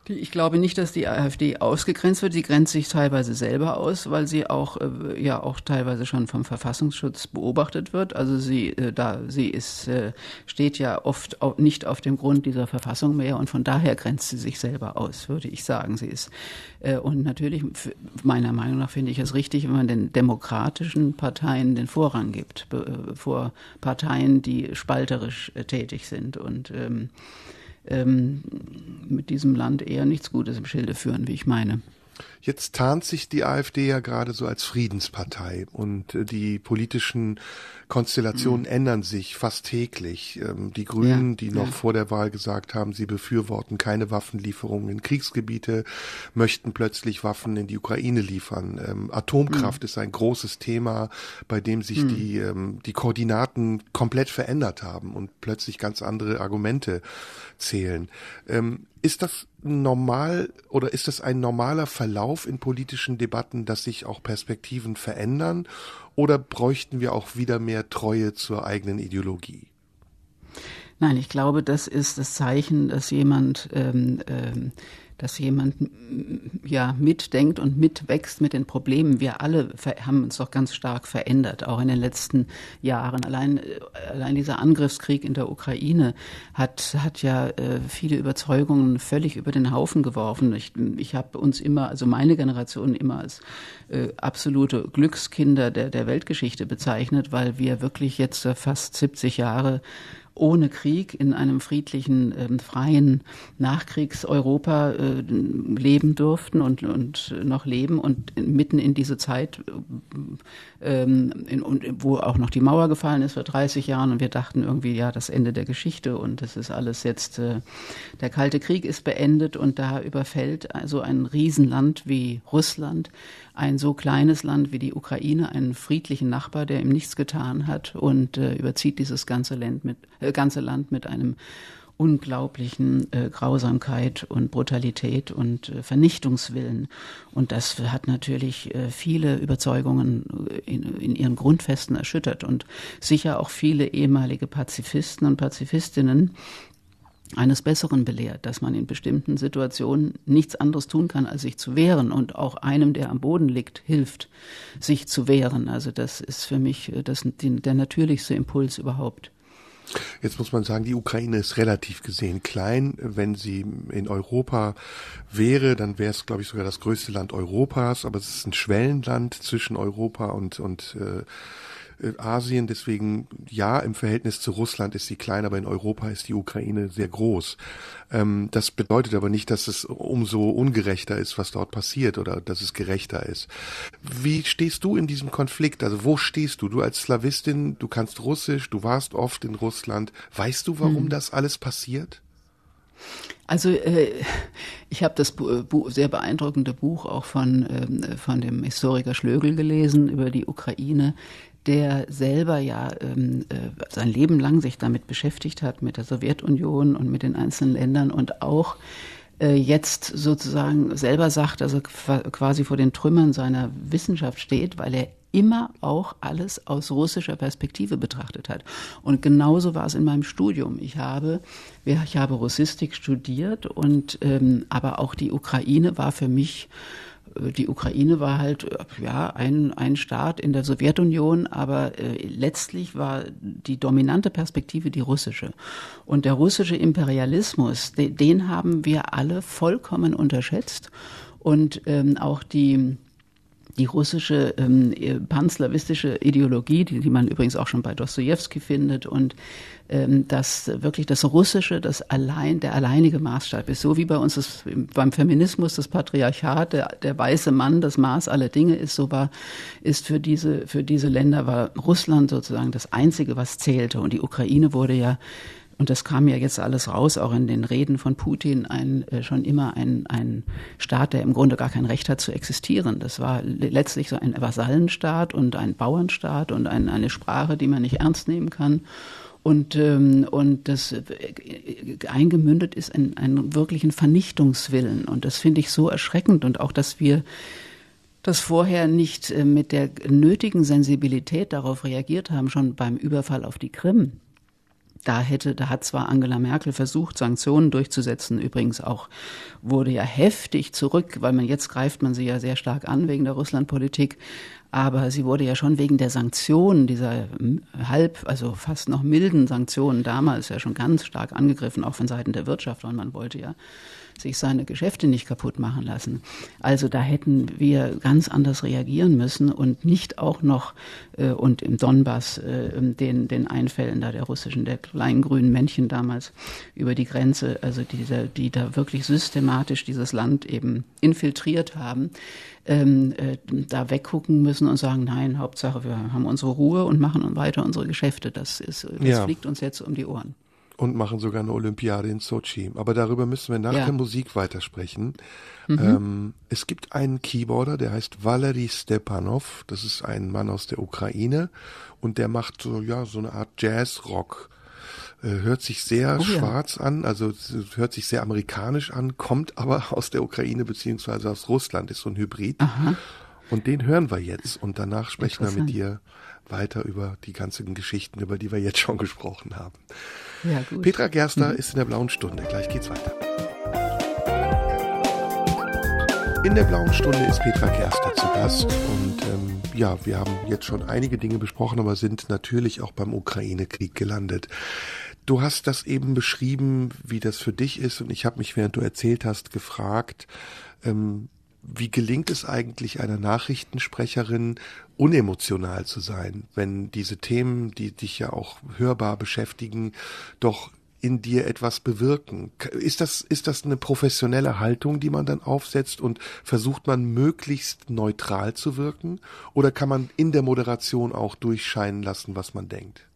Ich glaube nicht, dass die AfD ausgegrenzt wird. Sie grenzt sich teilweise selber aus, weil sie auch äh, ja auch teilweise schon vom Verfassungsschutz beobachtet wird. Also sie äh, da sie ist äh, steht ja oft au nicht auf dem Grund dieser Verfassung mehr und von daher grenzt sie sich selber aus, würde ich sagen. Sie ist äh, und natürlich meiner Meinung nach finde ich es richtig, wenn man den demokratischen Parteien den Vorrang gibt äh, vor Parteien, die spalterisch tätig sind und ähm, ähm, mit diesem Land eher nichts Gutes im Schilde führen, wie ich meine. Jetzt tarnt sich die AfD ja gerade so als Friedenspartei und äh, die politischen Konstellationen ändern sich fast täglich. Ähm, Die Grünen, Ja, die noch ja. vor der Wahl gesagt haben, sie befürworten keine Waffenlieferungen in Kriegsgebiete, möchten plötzlich Waffen in die Ukraine liefern. Ähm, Atomkraft ist ein großes Thema, bei dem sich die, ähm, die Koordinaten komplett verändert haben und plötzlich ganz andere Argumente zählen. Ist das normal oder ist das ein normaler Verlauf in politischen Debatten, dass sich auch Perspektiven verändern? Oder bräuchten wir auch wieder mehr Treue zur eigenen Ideologie? Nein, ich glaube, das ist das Zeichen, dass jemand, ähm, ähm, dass jemand ja mitdenkt und mitwächst mit den Problemen. Wir alle haben uns doch ganz stark verändert, auch in den letzten Jahren. Allein, äh, allein dieser Angriffskrieg in der Ukraine hat hat ja äh, viele Überzeugungen völlig über den Haufen geworfen. Ich, ich habe uns immer, also meine Generation immer als äh, absolute Glückskinder der der Weltgeschichte bezeichnet, weil wir wirklich jetzt äh, fast 70 Jahre ohne Krieg in einem friedlichen, ähm, freien Nachkriegseuropa äh, leben durften und, und noch leben und mitten in diese Zeit, äh, ähm, in, und, wo auch noch die Mauer gefallen ist vor 30 Jahren. Und wir dachten irgendwie, ja, das Ende der Geschichte. Und das ist alles jetzt, äh, der Kalte Krieg ist beendet. Und da überfällt also ein Riesenland wie Russland ein so kleines Land wie die Ukraine, einen friedlichen Nachbar, der ihm nichts getan hat. Und äh, überzieht dieses ganze Land mit, äh, ganze Land mit einem unglaublichen äh, Grausamkeit und Brutalität und äh, Vernichtungswillen. Und das hat natürlich äh, viele Überzeugungen äh, in, in ihren Grundfesten erschüttert und sicher auch viele ehemalige Pazifisten und Pazifistinnen eines Besseren belehrt, dass man in bestimmten Situationen nichts anderes tun kann, als sich zu wehren und auch einem, der am Boden liegt, hilft, sich zu wehren. Also das ist für mich äh, das, der natürlichste Impuls überhaupt. Jetzt muss man sagen, die Ukraine ist relativ gesehen klein. Wenn sie in Europa wäre, dann wäre es, glaube ich, sogar das größte Land Europas. Aber es ist ein Schwellenland zwischen Europa und, und äh, Asien. Deswegen, ja, im Verhältnis zu Russland ist sie klein, aber in Europa ist die Ukraine sehr groß. Ähm, das bedeutet aber nicht, dass es umso ungerechter ist, was dort passiert oder dass es gerechter ist. Wie stehst du in diesem Konflikt? Also wo stehst du? Du als Slawistin, du kannst Russisch, du warst oft in Russland. Weißt du, warum hm. das alles passiert? Also äh, ich habe das Bu sehr beeindruckende Buch auch von, ähm, von dem Historiker Schlögel gelesen über die Ukraine, der selber ja ähm, äh, sein Leben lang sich damit beschäftigt hat, mit der Sowjetunion und mit den einzelnen Ländern und auch äh, jetzt sozusagen selber sagt, also quasi vor den Trümmern seiner Wissenschaft steht, weil er immer auch alles aus russischer Perspektive betrachtet hat. Und genauso war es in meinem Studium. Ich habe, ich habe Russistik studiert und ähm, aber auch die Ukraine war für mich die Ukraine war halt ja ein, ein Staat in der Sowjetunion, aber äh, letztlich war die dominante Perspektive die russische. Und der russische Imperialismus, de, den haben wir alle vollkommen unterschätzt. Und ähm, auch die die russische ähm, panslawistische Ideologie, die, die man übrigens auch schon bei Dostoevsky findet, und ähm, dass wirklich das Russische das allein der alleinige Maßstab ist, so wie bei uns das, beim Feminismus das Patriarchat, der, der weiße Mann das Maß aller Dinge ist, so war ist für diese für diese Länder war Russland sozusagen das einzige, was zählte, und die Ukraine wurde ja und das kam ja jetzt alles raus, auch in den Reden von Putin, ein, äh, schon immer ein, ein Staat, der im Grunde gar kein Recht hat zu existieren. Das war letztlich so ein Vasallenstaat und ein Bauernstaat und ein, eine Sprache, die man nicht ernst nehmen kann. Und, ähm, und das äh, eingemündet ist in einen wirklichen Vernichtungswillen. Und das finde ich so erschreckend. Und auch, dass wir das vorher nicht äh, mit der nötigen Sensibilität darauf reagiert haben, schon beim Überfall auf die Krim da hätte, da hat zwar Angela Merkel versucht, Sanktionen durchzusetzen. Übrigens auch wurde ja heftig zurück, weil man jetzt greift man sie ja sehr stark an wegen der Russlandpolitik. Aber sie wurde ja schon wegen der Sanktionen, dieser halb, also fast noch milden Sanktionen damals ja schon ganz stark angegriffen, auch von Seiten der Wirtschaft. Und man wollte ja sich seine Geschäfte nicht kaputt machen lassen. Also da hätten wir ganz anders reagieren müssen und nicht auch noch äh, und im Donbass äh, den, den Einfällen da der russischen, der kleinen grünen Männchen damals über die Grenze, also diese, die da wirklich systematisch dieses Land eben infiltriert haben, ähm, äh, da weggucken müssen und sagen, nein, Hauptsache wir haben unsere Ruhe und machen weiter unsere Geschäfte. Das ist, das ja. fliegt uns jetzt um die Ohren und machen sogar eine Olympiade in Sochi. Aber darüber müssen wir nach ja. der Musik weitersprechen. Mhm. Ähm, es gibt einen Keyboarder, der heißt Valery Stepanov. Das ist ein Mann aus der Ukraine und der macht so, ja, so eine Art Jazz-Rock. Äh, hört sich sehr oh, schwarz ja. an, also hört sich sehr amerikanisch an, kommt aber aus der Ukraine beziehungsweise aus Russland, ist so ein Hybrid. Aha. Und den hören wir jetzt und danach sprechen wir mit dir weiter über die ganzen Geschichten, über die wir jetzt schon gesprochen haben. Ja, gut. Petra Gerster mhm. ist in der blauen Stunde. Gleich geht's weiter. In der blauen Stunde ist Petra Gerster zu Gast und ähm, ja, wir haben jetzt schon einige Dinge besprochen, aber sind natürlich auch beim Ukraine-Krieg gelandet. Du hast das eben beschrieben, wie das für dich ist und ich habe mich, während du erzählt hast, gefragt, ähm, wie gelingt es eigentlich einer Nachrichtensprecherin, unemotional zu sein, wenn diese Themen, die dich ja auch hörbar beschäftigen, doch in dir etwas bewirken. Ist das, ist das eine professionelle Haltung, die man dann aufsetzt und versucht man möglichst neutral zu wirken? Oder kann man in der Moderation auch durchscheinen lassen, was man denkt?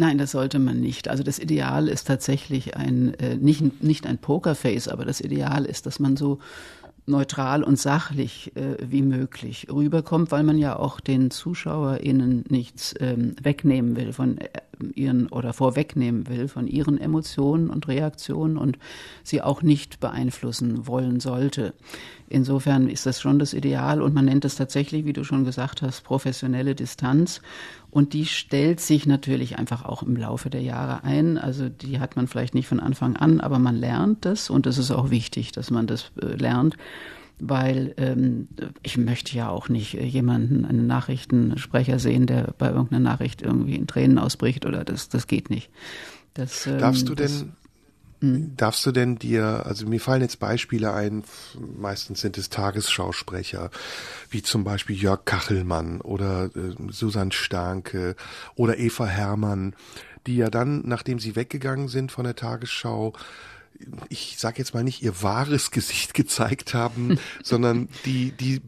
Nein, das sollte man nicht. Also das Ideal ist tatsächlich ein, äh, nicht, nicht ein Pokerface, aber das Ideal ist, dass man so neutral und sachlich äh, wie möglich rüberkommt, weil man ja auch den ZuschauerInnen nichts ähm, wegnehmen will von, äh, ihren oder vorwegnehmen will von ihren Emotionen und Reaktionen und sie auch nicht beeinflussen wollen sollte. Insofern ist das schon das Ideal und man nennt es tatsächlich, wie du schon gesagt hast, professionelle Distanz. Und die stellt sich natürlich einfach auch im Laufe der Jahre ein. Also die hat man vielleicht nicht von Anfang an, aber man lernt das und es ist auch wichtig, dass man das äh, lernt weil ähm, ich möchte ja auch nicht äh, jemanden, einen Nachrichtensprecher sehen, der bei irgendeiner Nachricht irgendwie in Tränen ausbricht oder das, das geht nicht. Das, ähm, Darfst du das, denn, darfst du denn dir, also mir fallen jetzt Beispiele ein, meistens sind es Tagesschausprecher, wie zum Beispiel Jörg Kachelmann oder äh, Susanne Starke oder Eva Herrmann, die ja dann, nachdem sie weggegangen sind von der Tagesschau, ich sage jetzt mal nicht ihr wahres Gesicht gezeigt haben, sondern die die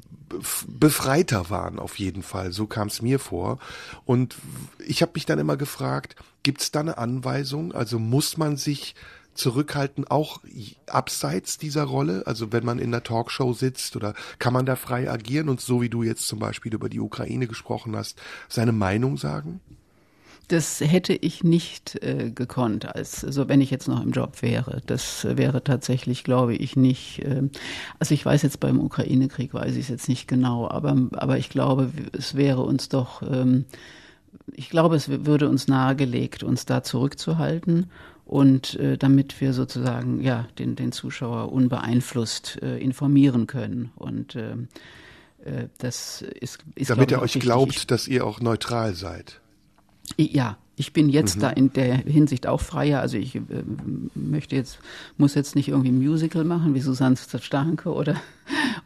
befreiter waren auf jeden Fall. So kam es mir vor. Und ich habe mich dann immer gefragt, gibt es da eine Anweisung? Also muss man sich zurückhalten, auch abseits dieser Rolle? Also wenn man in einer Talkshow sitzt oder kann man da frei agieren und so wie du jetzt zum Beispiel über die Ukraine gesprochen hast, seine Meinung sagen? das hätte ich nicht äh, gekonnt, als also wenn ich jetzt noch im Job wäre. Das wäre tatsächlich, glaube ich, nicht. Äh, also ich weiß jetzt beim Ukraine-Krieg weiß ich es jetzt nicht genau, aber aber ich glaube, es wäre uns doch. Ähm, ich glaube, es würde uns nahegelegt, uns da zurückzuhalten und äh, damit wir sozusagen ja den den Zuschauer unbeeinflusst äh, informieren können und äh, äh das ist, ist damit er euch wichtig. glaubt, dass ihr auch neutral seid. Ja, ich bin jetzt mhm. da in der Hinsicht auch freier. Also ich äh, möchte jetzt, muss jetzt nicht irgendwie ein Musical machen wie Susanne Starke oder,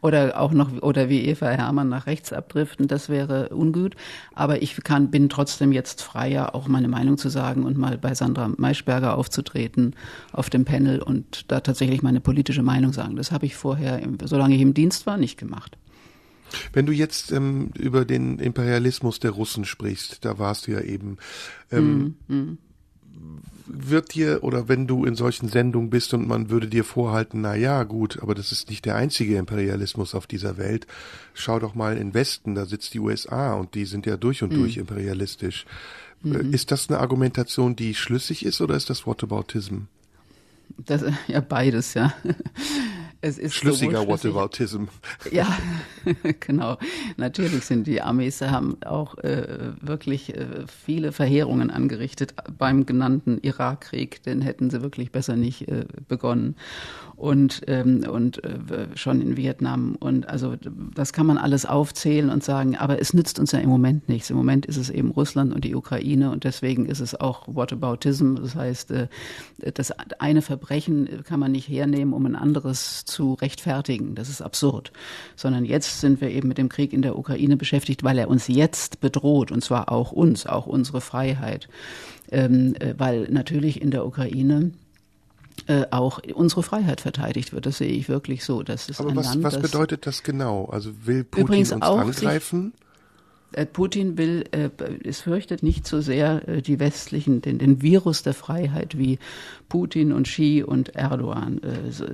oder auch noch, oder wie Eva Hermann nach rechts abdriften. Das wäre ungut. Aber ich kann, bin trotzdem jetzt freier, auch meine Meinung zu sagen und mal bei Sandra Maischberger aufzutreten auf dem Panel und da tatsächlich meine politische Meinung sagen. Das habe ich vorher, solange ich im Dienst war, nicht gemacht. Wenn du jetzt ähm, über den Imperialismus der Russen sprichst, da warst du ja eben, ähm, mm, mm. Wird dir oder wenn du in solchen Sendungen bist und man würde dir vorhalten, na ja, gut, aber das ist nicht der einzige Imperialismus auf dieser Welt. Schau doch mal in Westen, da sitzt die USA und die sind ja durch und mm. durch imperialistisch. Mhm. Ist das eine Argumentation, die schlüssig ist oder ist das Whataboutism? Das, ja, beides, ja. Es ist Schlüssiger Whataboutism. Ja, genau. Natürlich sind die Amis haben auch äh, wirklich äh, viele Verheerungen angerichtet beim genannten Irakkrieg. Den hätten sie wirklich besser nicht äh, begonnen. Und, ähm, und äh, schon in Vietnam. Und also das kann man alles aufzählen und sagen, aber es nützt uns ja im Moment nichts. Im Moment ist es eben Russland und die Ukraine und deswegen ist es auch Whataboutism. Das heißt, äh, das eine Verbrechen kann man nicht hernehmen, um ein anderes zu zu rechtfertigen. Das ist absurd. Sondern jetzt sind wir eben mit dem Krieg in der Ukraine beschäftigt, weil er uns jetzt bedroht, und zwar auch uns, auch unsere Freiheit. Ähm, äh, weil natürlich in der Ukraine äh, auch unsere Freiheit verteidigt wird. Das sehe ich wirklich so. Das ist Aber ein was, Land, was bedeutet das genau? Also will Putin uns angreifen? Äh, Putin will, äh, es fürchtet nicht so sehr äh, die westlichen, den, den Virus der Freiheit wie Putin und Xi und Erdogan.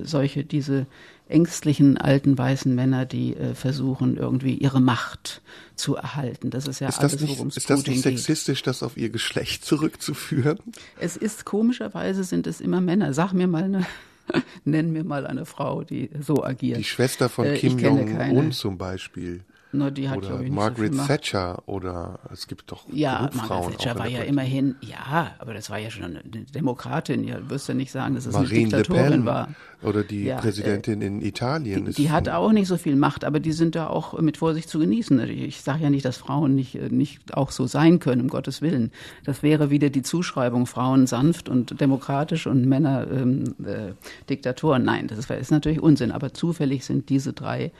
Solche, diese ängstlichen alten weißen Männer, die versuchen, irgendwie ihre Macht zu erhalten. Das ist ja ist das alles, worum es Ist das Putin nicht geht. sexistisch, das auf ihr Geschlecht zurückzuführen? Es ist komischerweise sind es immer Männer. Sag mir mal eine, nenn mir mal eine Frau, die so agiert. Die Schwester von Kim. Jong-un zum Beispiel. Na, die hat, Oder ich, so Margaret Macht. Thatcher oder es gibt doch Ja, Margaret Thatcher war ja Politik. immerhin, ja, aber das war ja schon eine Demokratin. Ja, du wirst ja nicht sagen, dass es eine Marine Le Diktatorin war. Oder die Ja, äh, Präsidentin in Italien. Die, ist die hat auch nicht so viel Macht, aber die sind da auch mit Vorsicht zu genießen. Ich sage ja nicht, dass Frauen nicht, äh, nicht auch so sein können, um Gottes Willen. Das wäre wieder die Zuschreibung, Frauen sanft und demokratisch und Männer ähm, äh, Diktatoren. Nein, das ist, ist natürlich Unsinn. Aber zufällig sind diese drei,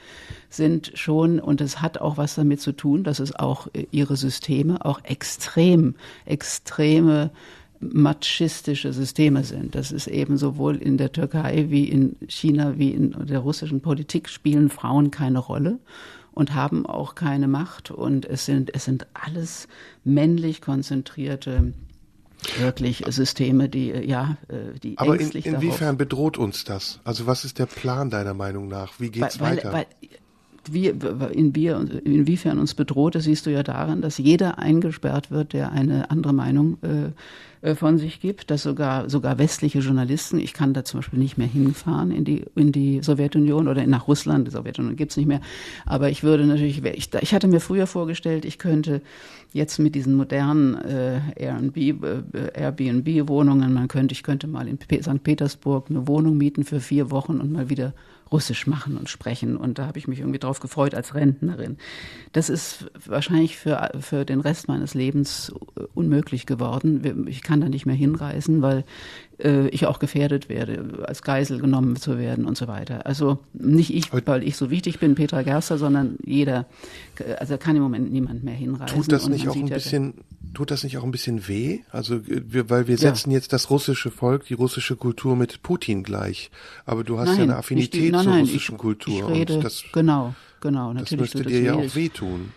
sind schon, und es hat auch was damit zu tun, dass es auch äh, ihre Systeme auch extrem, extreme machistische Systeme sind. Das ist eben sowohl in der Türkei wie in China wie in der russischen Politik spielen Frauen keine Rolle und haben auch keine Macht und es sind es sind alles männlich konzentrierte wirklich Systeme, die ja äh, die Aber in, inwiefern bedroht uns das? Also was ist der Plan deiner Meinung nach? Wie geht's weil, weiter? Weil, wie, in wir, inwiefern uns bedroht, das siehst du ja daran, dass jeder eingesperrt wird, der eine andere Meinung äh, von sich gibt, dass sogar, sogar westliche Journalisten, ich kann da zum Beispiel nicht mehr hinfahren in die, in die Sowjetunion oder nach Russland, die Sowjetunion gibt's nicht mehr, aber ich würde natürlich, ich, ich hatte mir früher vorgestellt, ich könnte jetzt mit diesen modernen äh, äh, Airbnb-Wohnungen, man könnte, ich könnte mal in St. Petersburg eine Wohnung mieten für vier Wochen und mal wieder Russisch machen und sprechen. Und da habe ich mich irgendwie drauf gefreut als Rentnerin. Das ist wahrscheinlich für, für den Rest meines Lebens unmöglich geworden. Ich kann da nicht mehr hinreisen, weil äh, ich auch gefährdet werde, als Geisel genommen zu werden und so weiter. Also nicht ich, weil ich so wichtig bin, Petra Gerster, sondern jeder. Also kann im Moment niemand mehr hinreisen. Tut das nicht auch ein bisschen, tut das nicht auch ein bisschen weh? Also wir, weil wir setzen ja. jetzt das russische Volk, die russische Kultur mit Putin gleich. Aber du hast nein, ja eine Affinität die, nein, zur nein, russischen ich, Kultur. Ich rede, und das, genau, genau. Das müsste dir ja auch wehtun.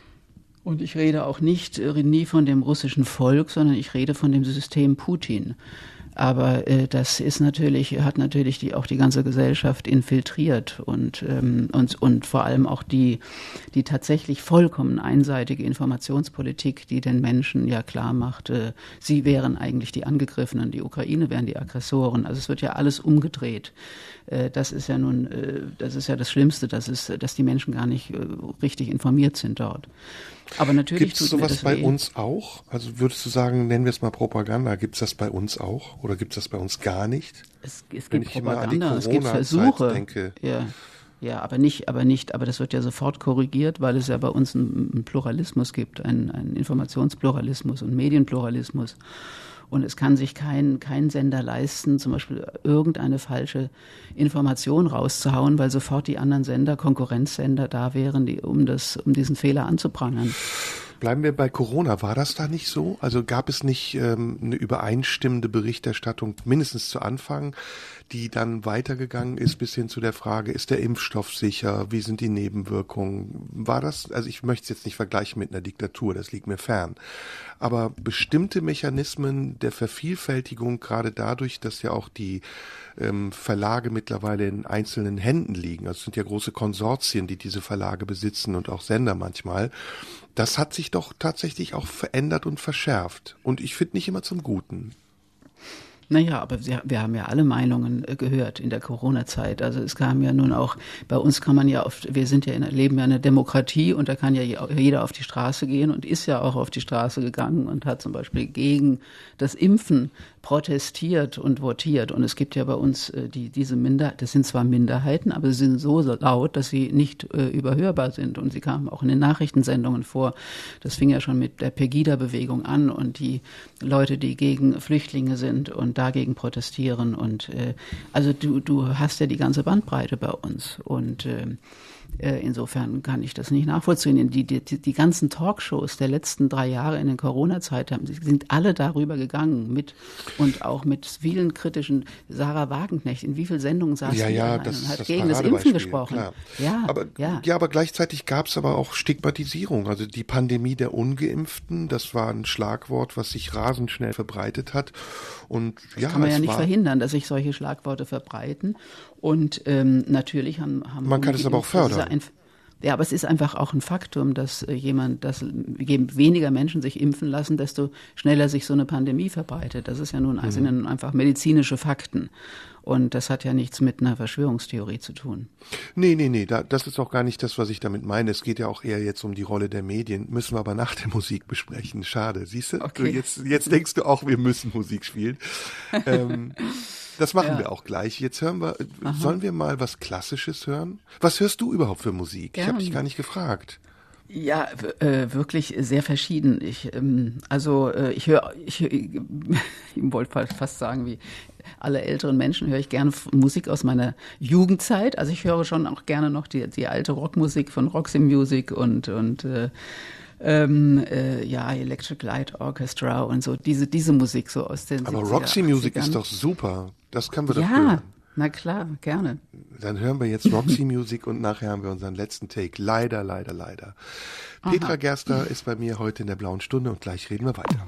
Und ich rede auch nicht nie von dem russischen Volk, sondern ich rede von dem System Putin. Aber äh, das ist natürlich, hat natürlich die, auch die ganze Gesellschaft infiltriert und, ähm, und, und vor allem auch die, die tatsächlich vollkommen einseitige Informationspolitik, die den Menschen ja klar macht, äh, sie wären eigentlich die Angegriffenen, die Ukraine wären die Aggressoren. Also es wird ja alles umgedreht. Äh, das ist ja nun, äh, das ist ja das Schlimmste, dass, es, dass die Menschen gar nicht äh, richtig informiert sind dort. Aber natürlich Gibt es sowas bei weh. uns auch? Also würdest du sagen, nennen wir es mal Propaganda, gibt es das bei uns auch oder gibt es das bei uns gar nicht? Es, es gibt Propaganda, es gibt Versuche. Denke, ja. Ja, aber nicht, aber nicht, aber das wird ja sofort korrigiert, weil es ja bei uns einen, Pluralismus gibt, einen, einen Informationspluralismus und Medienpluralismus. Und es kann sich kein, kein Sender leisten, zum Beispiel irgendeine falsche Information rauszuhauen, weil sofort die anderen Sender, Konkurrenzsender da wären, die, um, das, um diesen Fehler anzuprangern. Bleiben wir bei Corona. War das da nicht so? Also gab es nicht ähm, eine übereinstimmende Berichterstattung, mindestens zu Anfang, die dann weitergegangen ist bis hin zu der Frage, ist der Impfstoff sicher? Wie sind die Nebenwirkungen? War das, also ich möchte es jetzt nicht vergleichen mit einer Diktatur, das liegt mir fern. Aber bestimmte Mechanismen der Vervielfältigung, gerade dadurch, dass ja auch die ähm, Verlage mittlerweile in einzelnen Händen liegen, also es sind ja große Konsortien, die diese Verlage besitzen und auch Sender manchmal, das hat sich doch tatsächlich auch verändert und verschärft. Und ich finde nicht immer zum Guten. Naja, aber wir, haben ja alle Meinungen äh, gehört in der Corona-Zeit. Also es kam ja nun auch, bei uns kann man ja oft, wir sind ja in, leben ja in einer Demokratie und da kann ja jeder auf die Straße gehen und ist ja auch auf die Straße gegangen und hat zum Beispiel gegen das Impfen protestiert und votiert. Und es gibt ja bei uns äh, die, diese Minderheit, das sind zwar Minderheiten, aber sie sind so laut, dass sie nicht äh, überhörbar sind. Und sie kamen auch in den Nachrichtensendungen vor. Das fing ja schon mit der Pegida-Bewegung an und die Leute, die gegen Flüchtlinge sind und dagegen protestieren. Und äh, also du, du hast ja die ganze Bandbreite bei uns. Und äh, insofern kann ich das nicht nachvollziehen. Die, die, die ganzen Talkshows der letzten drei Jahre in der Corona-Zeit sind alle darüber gegangen mit und auch mit vielen kritischen Sarah Wagenknecht. In wie vielen Sendungen saß ja, sie ja, das und hat das gegen das Impfen gesprochen? Klar. Ja, aber, ja. ja, aber gleichzeitig gab es aber auch Stigmatisierung. Also die Pandemie der Ungeimpften, das war ein Schlagwort, was sich rasend schnell verbreitet hat. Und das ja, kann man ja nicht verhindern, dass sich solche Schlagworte verbreiten. Und ähm, natürlich haben, haben man kann es aber auch fördern. Ein, ja, aber es ist einfach auch ein Faktum, dass äh, jemand, dass je weniger Menschen sich impfen lassen, desto schneller sich so eine Pandemie verbreitet. Das ist ja nun, mhm. sind ja nun einfach medizinische Fakten. Und das hat ja nichts mit einer Verschwörungstheorie zu tun. Nee, nee, nee, da, das ist auch gar nicht das, was ich damit meine. Es geht ja auch eher jetzt um die Rolle der Medien. Müssen wir aber nach der Musik besprechen. Schade. Siehst du? Okay. Jetzt, jetzt denkst du auch, wir müssen Musik spielen. ähm, das machen Ja. wir auch gleich. Jetzt hören wir, Aha. sollen wir mal was Klassisches hören? Was hörst du überhaupt für Musik? Ich habe Gern. dich gar nicht gefragt. Ja, äh, wirklich sehr verschieden. Ich, ähm, also äh, ich höre, ich, ich wollte fa- fast sagen, wie alle älteren Menschen höre ich gerne Musik aus meiner Jugendzeit. Also ich höre schon auch gerne noch die, die alte Rockmusik von Roxy Music und und äh, ähm, äh, ja Electric Light Orchestra und so diese diese Musik so aus den Aber 70er, Roxy Music 80ern. ist doch super. Das können wir doch ja, hören. na klar, gerne. Dann hören wir jetzt Roxy Music und nachher haben wir unseren letzten Take. Leider, leider, leider. Petra Gerster ist bei mir heute in der blauen Stunde und gleich reden wir weiter.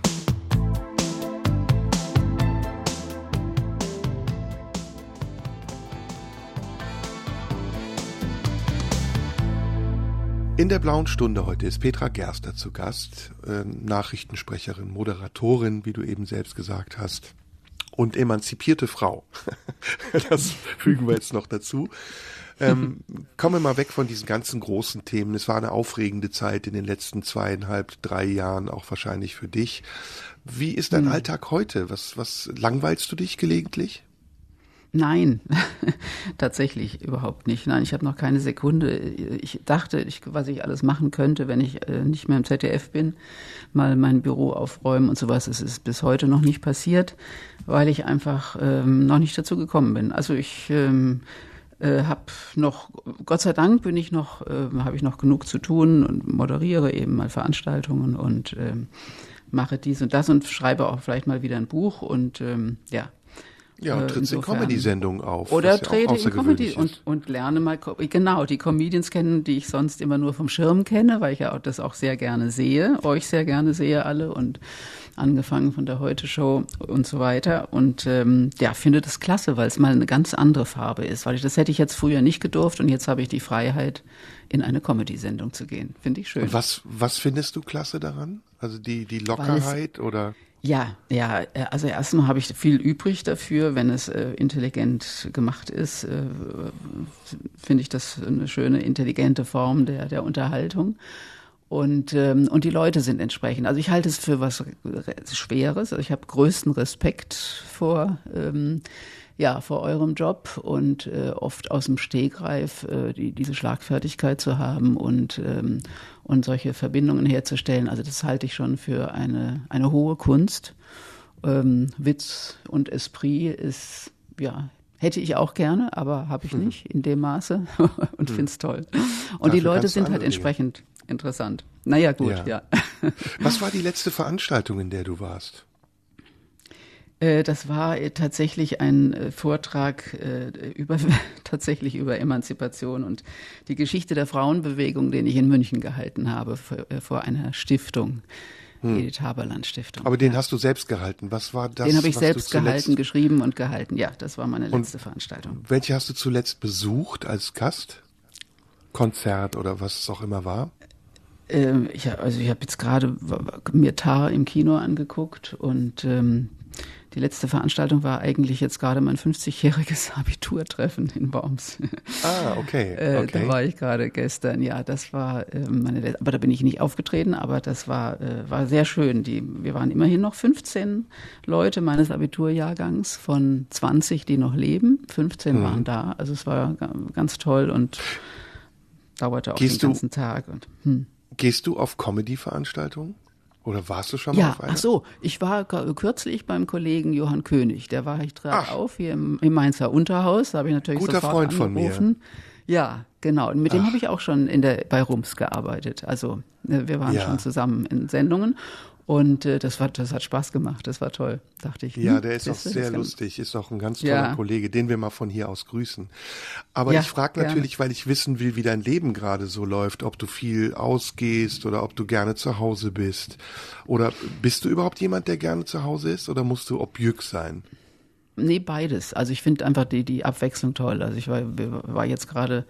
In der blauen Stunde heute ist Petra Gerster zu Gast, äh, Nachrichtensprecherin, Moderatorin, wie du eben selbst gesagt hast, und emanzipierte Frau. das fügen wir jetzt noch dazu. Ähm, kommen wir mal weg von diesen ganzen großen Themen. Es war eine aufregende Zeit in den letzten zweieinhalb, drei Jahren, auch wahrscheinlich für dich. Wie ist dein Alltag heute? Was, was langweilst du dich gelegentlich? Nein, tatsächlich überhaupt nicht. Nein, ich habe noch keine Sekunde. Ich dachte, ich, was ich alles machen könnte, wenn ich äh, nicht mehr im ZDF bin, mal mein Büro aufräumen und sowas. Es ist bis heute noch nicht passiert, weil ich einfach ähm, noch nicht dazu gekommen bin. Also ich ähm, äh, habe noch, Gott sei Dank bin ich noch, äh, habe ich noch genug zu tun und moderiere eben mal Veranstaltungen und ähm, mache dies und das und schreibe auch vielleicht mal wieder ein Buch und ähm, ja, Ja, und trittst in Comedy-Sendungen auf. Oder was ja trete in Comedy und, und lerne mal, genau, die Comedians kennen, die ich sonst immer nur vom Schirm kenne, weil ich ja auch das auch sehr gerne sehe, euch sehr gerne sehe alle und angefangen von der Heute-Show und so weiter. Und ähm, ja, finde das klasse, weil es mal eine ganz andere Farbe ist. Weil ich, das hätte ich jetzt früher nicht gedurft und jetzt habe ich die Freiheit, in eine Comedy-Sendung zu gehen. Finde ich schön. Und was, was findest du klasse daran? Also die, die Lockerheit oder? Ja, ja, äh, also erstmal habe ich viel übrig dafür, wenn es äh, intelligent gemacht ist, äh, finde ich das eine schöne, intelligente Form der, der Unterhaltung. Und, ähm, und die Leute sind entsprechend. Also ich halte es für was Schweres. Also ich habe größten Respekt vor, ähm, ja, vor eurem Job und äh, oft aus dem Stegreif äh, die, diese Schlagfertigkeit zu haben und, ähm, und solche Verbindungen herzustellen. Also das halte ich schon für eine, eine hohe Kunst. Ähm, Witz und Esprit ist, ja, hätte ich auch gerne, aber habe ich nicht in dem Maße und finde es toll. Und die Dafür Leute kannst du sind halt Dinge. entsprechend interessant. Naja, gut, Ja. ja. Was war die letzte Veranstaltung, in der du warst? Äh, Das war äh, tatsächlich ein äh, Vortrag über tatsächlich über Emanzipation und die Geschichte der Frauenbewegung, den ich in München gehalten habe vor, einer Stiftung, Edith Haberland Stiftung. Hm. Aber den hast du selbst gehalten. Was war das? den habe ich selbst gehalten, geschrieben und gehalten. Ja, das war meine letzte Veranstaltung. Welche hast du zuletzt besucht als Gast? Konzert oder was es auch immer war? Ähm, ich, also ich habe jetzt gerade mir Tar im Kino angeguckt und ähm, die letzte Veranstaltung war eigentlich jetzt gerade mein 50-jähriges Abiturtreffen in Worms. Ah, okay. Äh, okay. Da war ich gerade gestern. Ja, das war äh, meine, letzte- aber da bin ich nicht aufgetreten, aber das war äh, war sehr schön. Die, wir waren immerhin noch 15 Leute meines Abiturjahrgangs von 20, die noch leben. 15 Mhm. waren da. Also es war ga- ganz toll und dauerte auch Gehst den ganzen Tag. Und, hm. Gehst du auf Comedy-Veranstaltungen? Oder warst du schon mal Ja, auf einer? ach so, ich war kürzlich beim Kollegen Johann König. Der war, ich trat Ach. auf hier im, im Mainzer Unterhaus. Da habe ich natürlich Guter sofort Freund von mir. angerufen. Ja, genau. Und mit dem habe ich auch schon in der, bei Rums gearbeitet. Also äh, wir waren Ja. schon zusammen in Sendungen. Und äh, das, war, das hat Spaß gemacht. Das war toll, dachte ich. Ja, hm, der ist auch sehr lustig, ist auch ein ganz toller Ja. Kollege, den wir mal von hier aus grüßen. Aber Ja, ich frage natürlich, weil ich wissen will, wie dein Leben gerade so läuft, ob du viel ausgehst oder ob du gerne zu Hause bist. Oder bist du überhaupt jemand, der gerne zu Hause ist oder musst du Objück sein? Nee, beides. Also ich finde einfach die, die Abwechslung toll. Also ich war, war jetzt gerade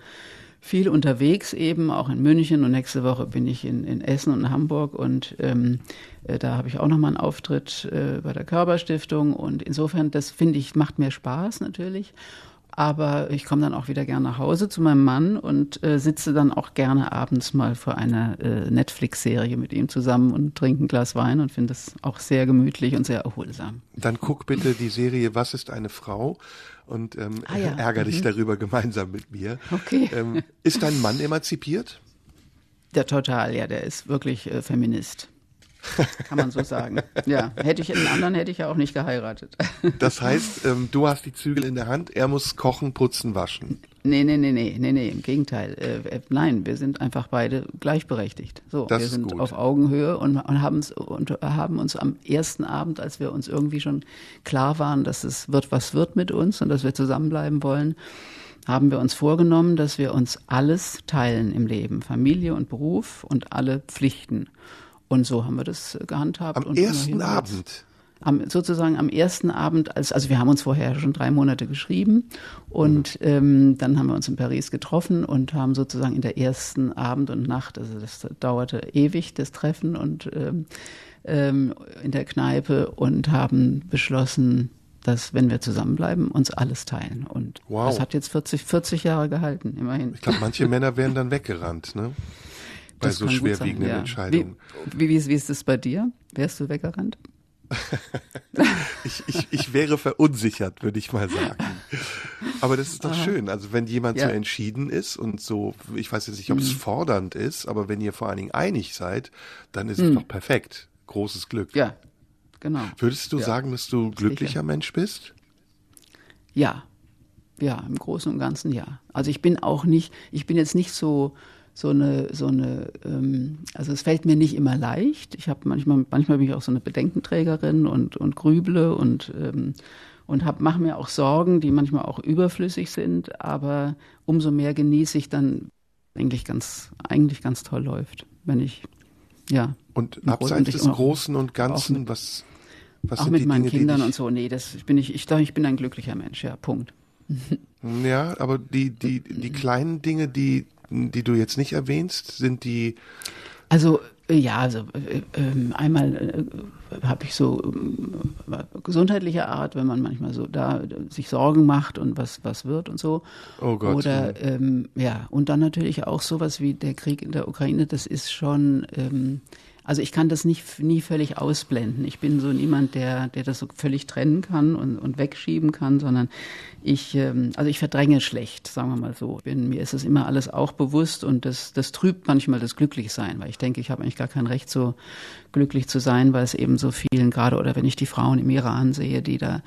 viel unterwegs eben, auch in München und nächste Woche bin ich in, in Essen und in Hamburg und ähm, äh, da habe ich auch nochmal einen Auftritt äh, bei der Körperstiftung und insofern, das finde ich, macht mir Spaß natürlich. Aber ich komme dann auch wieder gerne nach Hause zu meinem Mann und äh, sitze dann auch gerne abends mal vor einer äh, Netflix-Serie mit ihm zusammen und trinke ein Glas Wein und finde das auch sehr gemütlich und sehr erholsam. Dann guck bitte die Serie Was ist eine Frau? Und ähm, Ah ja, ärger dich darüber gemeinsam mit mir. Okay. Ähm, ist dein Mann emanzipiert? Der total, ja, der ist wirklich äh, Feminist. Kann man so sagen. Ja, hätte ich einen anderen, hätte ich ja auch nicht geheiratet. Das heißt, ähm, du hast die Zügel in der Hand, er muss kochen, putzen, waschen. Nee, nee, nee, nee, nee, nee, im Gegenteil. Äh, äh, nein, wir sind einfach beide gleichberechtigt. So, Das wir sind gut. auf Augenhöhe und, und, haben's, und haben uns am ersten Abend, als wir uns irgendwie schon klar waren, dass es wird, was wird mit uns und dass wir zusammenbleiben wollen, haben wir uns vorgenommen, dass wir uns alles teilen im Leben. Familie und Beruf und alle Pflichten. Und so haben wir das äh, gehandhabt. Am und ersten Abend. am, sozusagen am ersten Abend, als, also wir haben uns vorher schon drei Monate geschrieben und ähm, dann haben wir uns in Paris getroffen und haben sozusagen in der ersten Abend und Nacht, also das dauerte ewig, das Treffen und ähm, ähm, in der Kneipe und haben beschlossen, dass wenn wir zusammenbleiben, uns alles teilen. Und Wow. das hat jetzt 40, 40 Jahre gehalten, immerhin. Ich glaube, manche Männer wären dann weggerannt, ne? Bei Das so gut sein, schwerwiegenden ja. Entscheidungen. Wie, wie, wie, ist es bei dir? Wärst du weggerannt? Ich, ich, ich wäre verunsichert, würde ich mal sagen. Aber das ist doch schön. Also wenn jemand Ja. Mhm. so entschieden ist und so, ich weiß jetzt nicht, ob es fordernd ist, aber wenn ihr vor allen Dingen einig seid, dann ist es doch perfekt. Großes Glück. Ja, genau. Würdest du Ja. sagen, dass du glücklicher Mensch bist? Ja, ja, im Großen und Ganzen ja. Also ich bin auch nicht, ich bin jetzt nicht so so eine so eine, ähm, also es fällt mir nicht immer leicht. Ich habe manchmal manchmal bin ich auch so eine Bedenkenträgerin und und grüble und ähm, und hab, mache mir auch Sorgen, die manchmal auch überflüssig sind, aber umso mehr genieße ich dann eigentlich ganz eigentlich ganz toll läuft, wenn ich ja Und abseits und des Großen und Ganzen, mit- was, was auch mit meinen Dinge, Kindern und so. Nee, das bin ich. Ich glaube, ich bin ein glücklicher Mensch. Ja, Punkt. Ja, aber die, die, die kleinen Dinge, die, die du jetzt nicht erwähnst, sind die, Also äh, ja, also äh, ähm, einmal äh, habe ich so äh, gesundheitlicher Art, wenn man manchmal so da äh, sich Sorgen macht und was was wird und so. Oh Gott, Oder ähm, ja und dann natürlich auch sowas wie der Krieg in der Ukraine. Das ist schon ähm, also ich kann das nicht nie völlig ausblenden. Ich bin so niemand, der der das so völlig trennen kann und, und wegschieben kann, sondern ich ähm, also ich verdränge schlecht, sagen wir mal so. Bin, mir ist es immer alles auch bewusst und das das trübt manchmal das Glücklichsein, weil ich denke, ich habe eigentlich gar kein Recht so glücklich zu sein, weil es eben so vielen gerade oder wenn ich die Frauen im Iran sehe, die da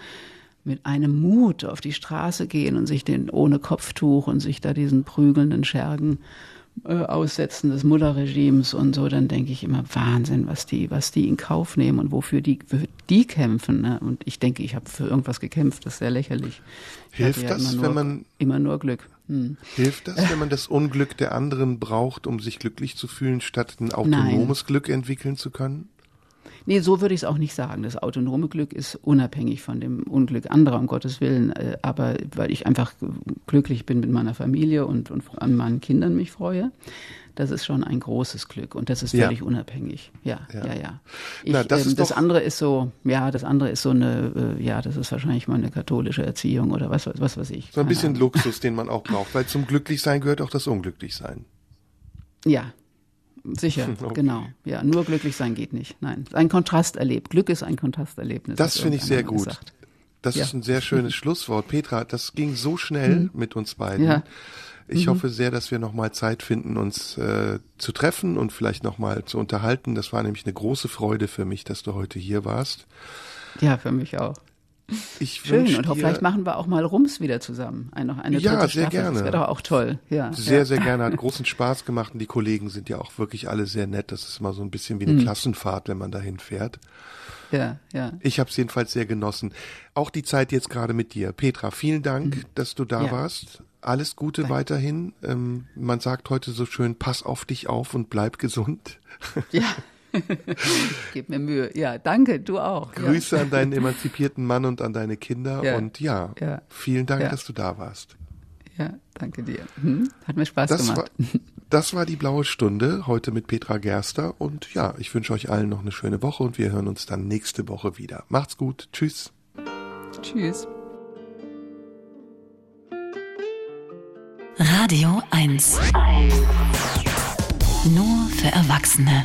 mit einem Mut auf die Straße gehen und sich den ohne Kopftuch und sich da diesen prügelnden Schergen äh, aussetzen des Mullah-Regimes und so, dann denke ich immer Wahnsinn, was die, was die in Kauf nehmen und wofür die, für die kämpfen. Ne? Und ich denke, ich habe für irgendwas gekämpft, das ist sehr lächerlich. Ich Hilft hatte das, nur, wenn man- immer nur Glück. Hm. hilft das, wenn man das Unglück der anderen braucht, um sich glücklich zu fühlen, statt ein autonomes Glück entwickeln zu können? Nee, so würde ich es auch nicht sagen. Das autonome Glück ist unabhängig von dem Unglück anderer, um Gottes Willen. Äh, Aber weil ich einfach glücklich bin mit meiner Familie und, und an meinen Kindern mich freue, das ist schon ein großes Glück und das ist Ja. völlig unabhängig. Ja, Ja. ja, ja. Ich, Na, das ähm, das andere ist so, ja, das andere ist so eine, äh, ja, das ist wahrscheinlich mal eine katholische Erziehung oder was, was weiß ich. So ein bisschen Ahnung. Luxus, den man auch braucht, weil zum Glücklichsein gehört auch das Unglücklichsein. Ja, sicher, Okay. genau. Ja, nur glücklich sein geht nicht. Nein, ein Kontrast erlebt. Glück ist ein Kontrasterlebnis. Das finde ich sehr gut. gesagt. Das Ja. ist ein sehr schönes Schlusswort. Petra, das ging so schnell mit uns beiden. Ja. Ich hoffe sehr, dass wir nochmal Zeit finden, uns äh, zu treffen und vielleicht nochmal zu unterhalten. Das war nämlich eine große Freude für mich, dass du heute hier warst. Ja, für mich auch. Ich Schön. Und dir vielleicht machen wir auch mal Rums wieder zusammen. Ein, noch eine Ja, dritte sehr Staffel. gerne. Das wäre doch auch toll. Ja. sehr, ja. sehr gerne. Hat großen Spaß gemacht und die Kollegen sind ja auch wirklich alle sehr nett. Das ist immer so ein bisschen wie eine Mhm. Klassenfahrt, wenn man dahin fährt. Ja, ja. Ich habe es jedenfalls sehr genossen. Auch die Zeit jetzt gerade mit dir. Petra, vielen Dank, dass du da Mhm. Ja. warst. Alles Gute Danke. weiterhin. Ähm, man sagt heute so schön, pass auf dich auf und bleib gesund. Ja. Gib mir Mühe. Ja, danke, du auch. Grüße an deinen emanzipierten Mann und an deine Kinder. Ja. Und ja, Ja. vielen Dank, Ja. dass du da warst. Ja, ja danke dir. Hm? Hat mir Spaß Das war, gemacht. das war die blaue Stunde heute mit Petra Gerster. Und ja, ich wünsche euch allen noch eine schöne Woche und wir hören uns dann nächste Woche wieder. Macht's gut. Tschüss. Tschüss. Radio 1. Nur für Erwachsene.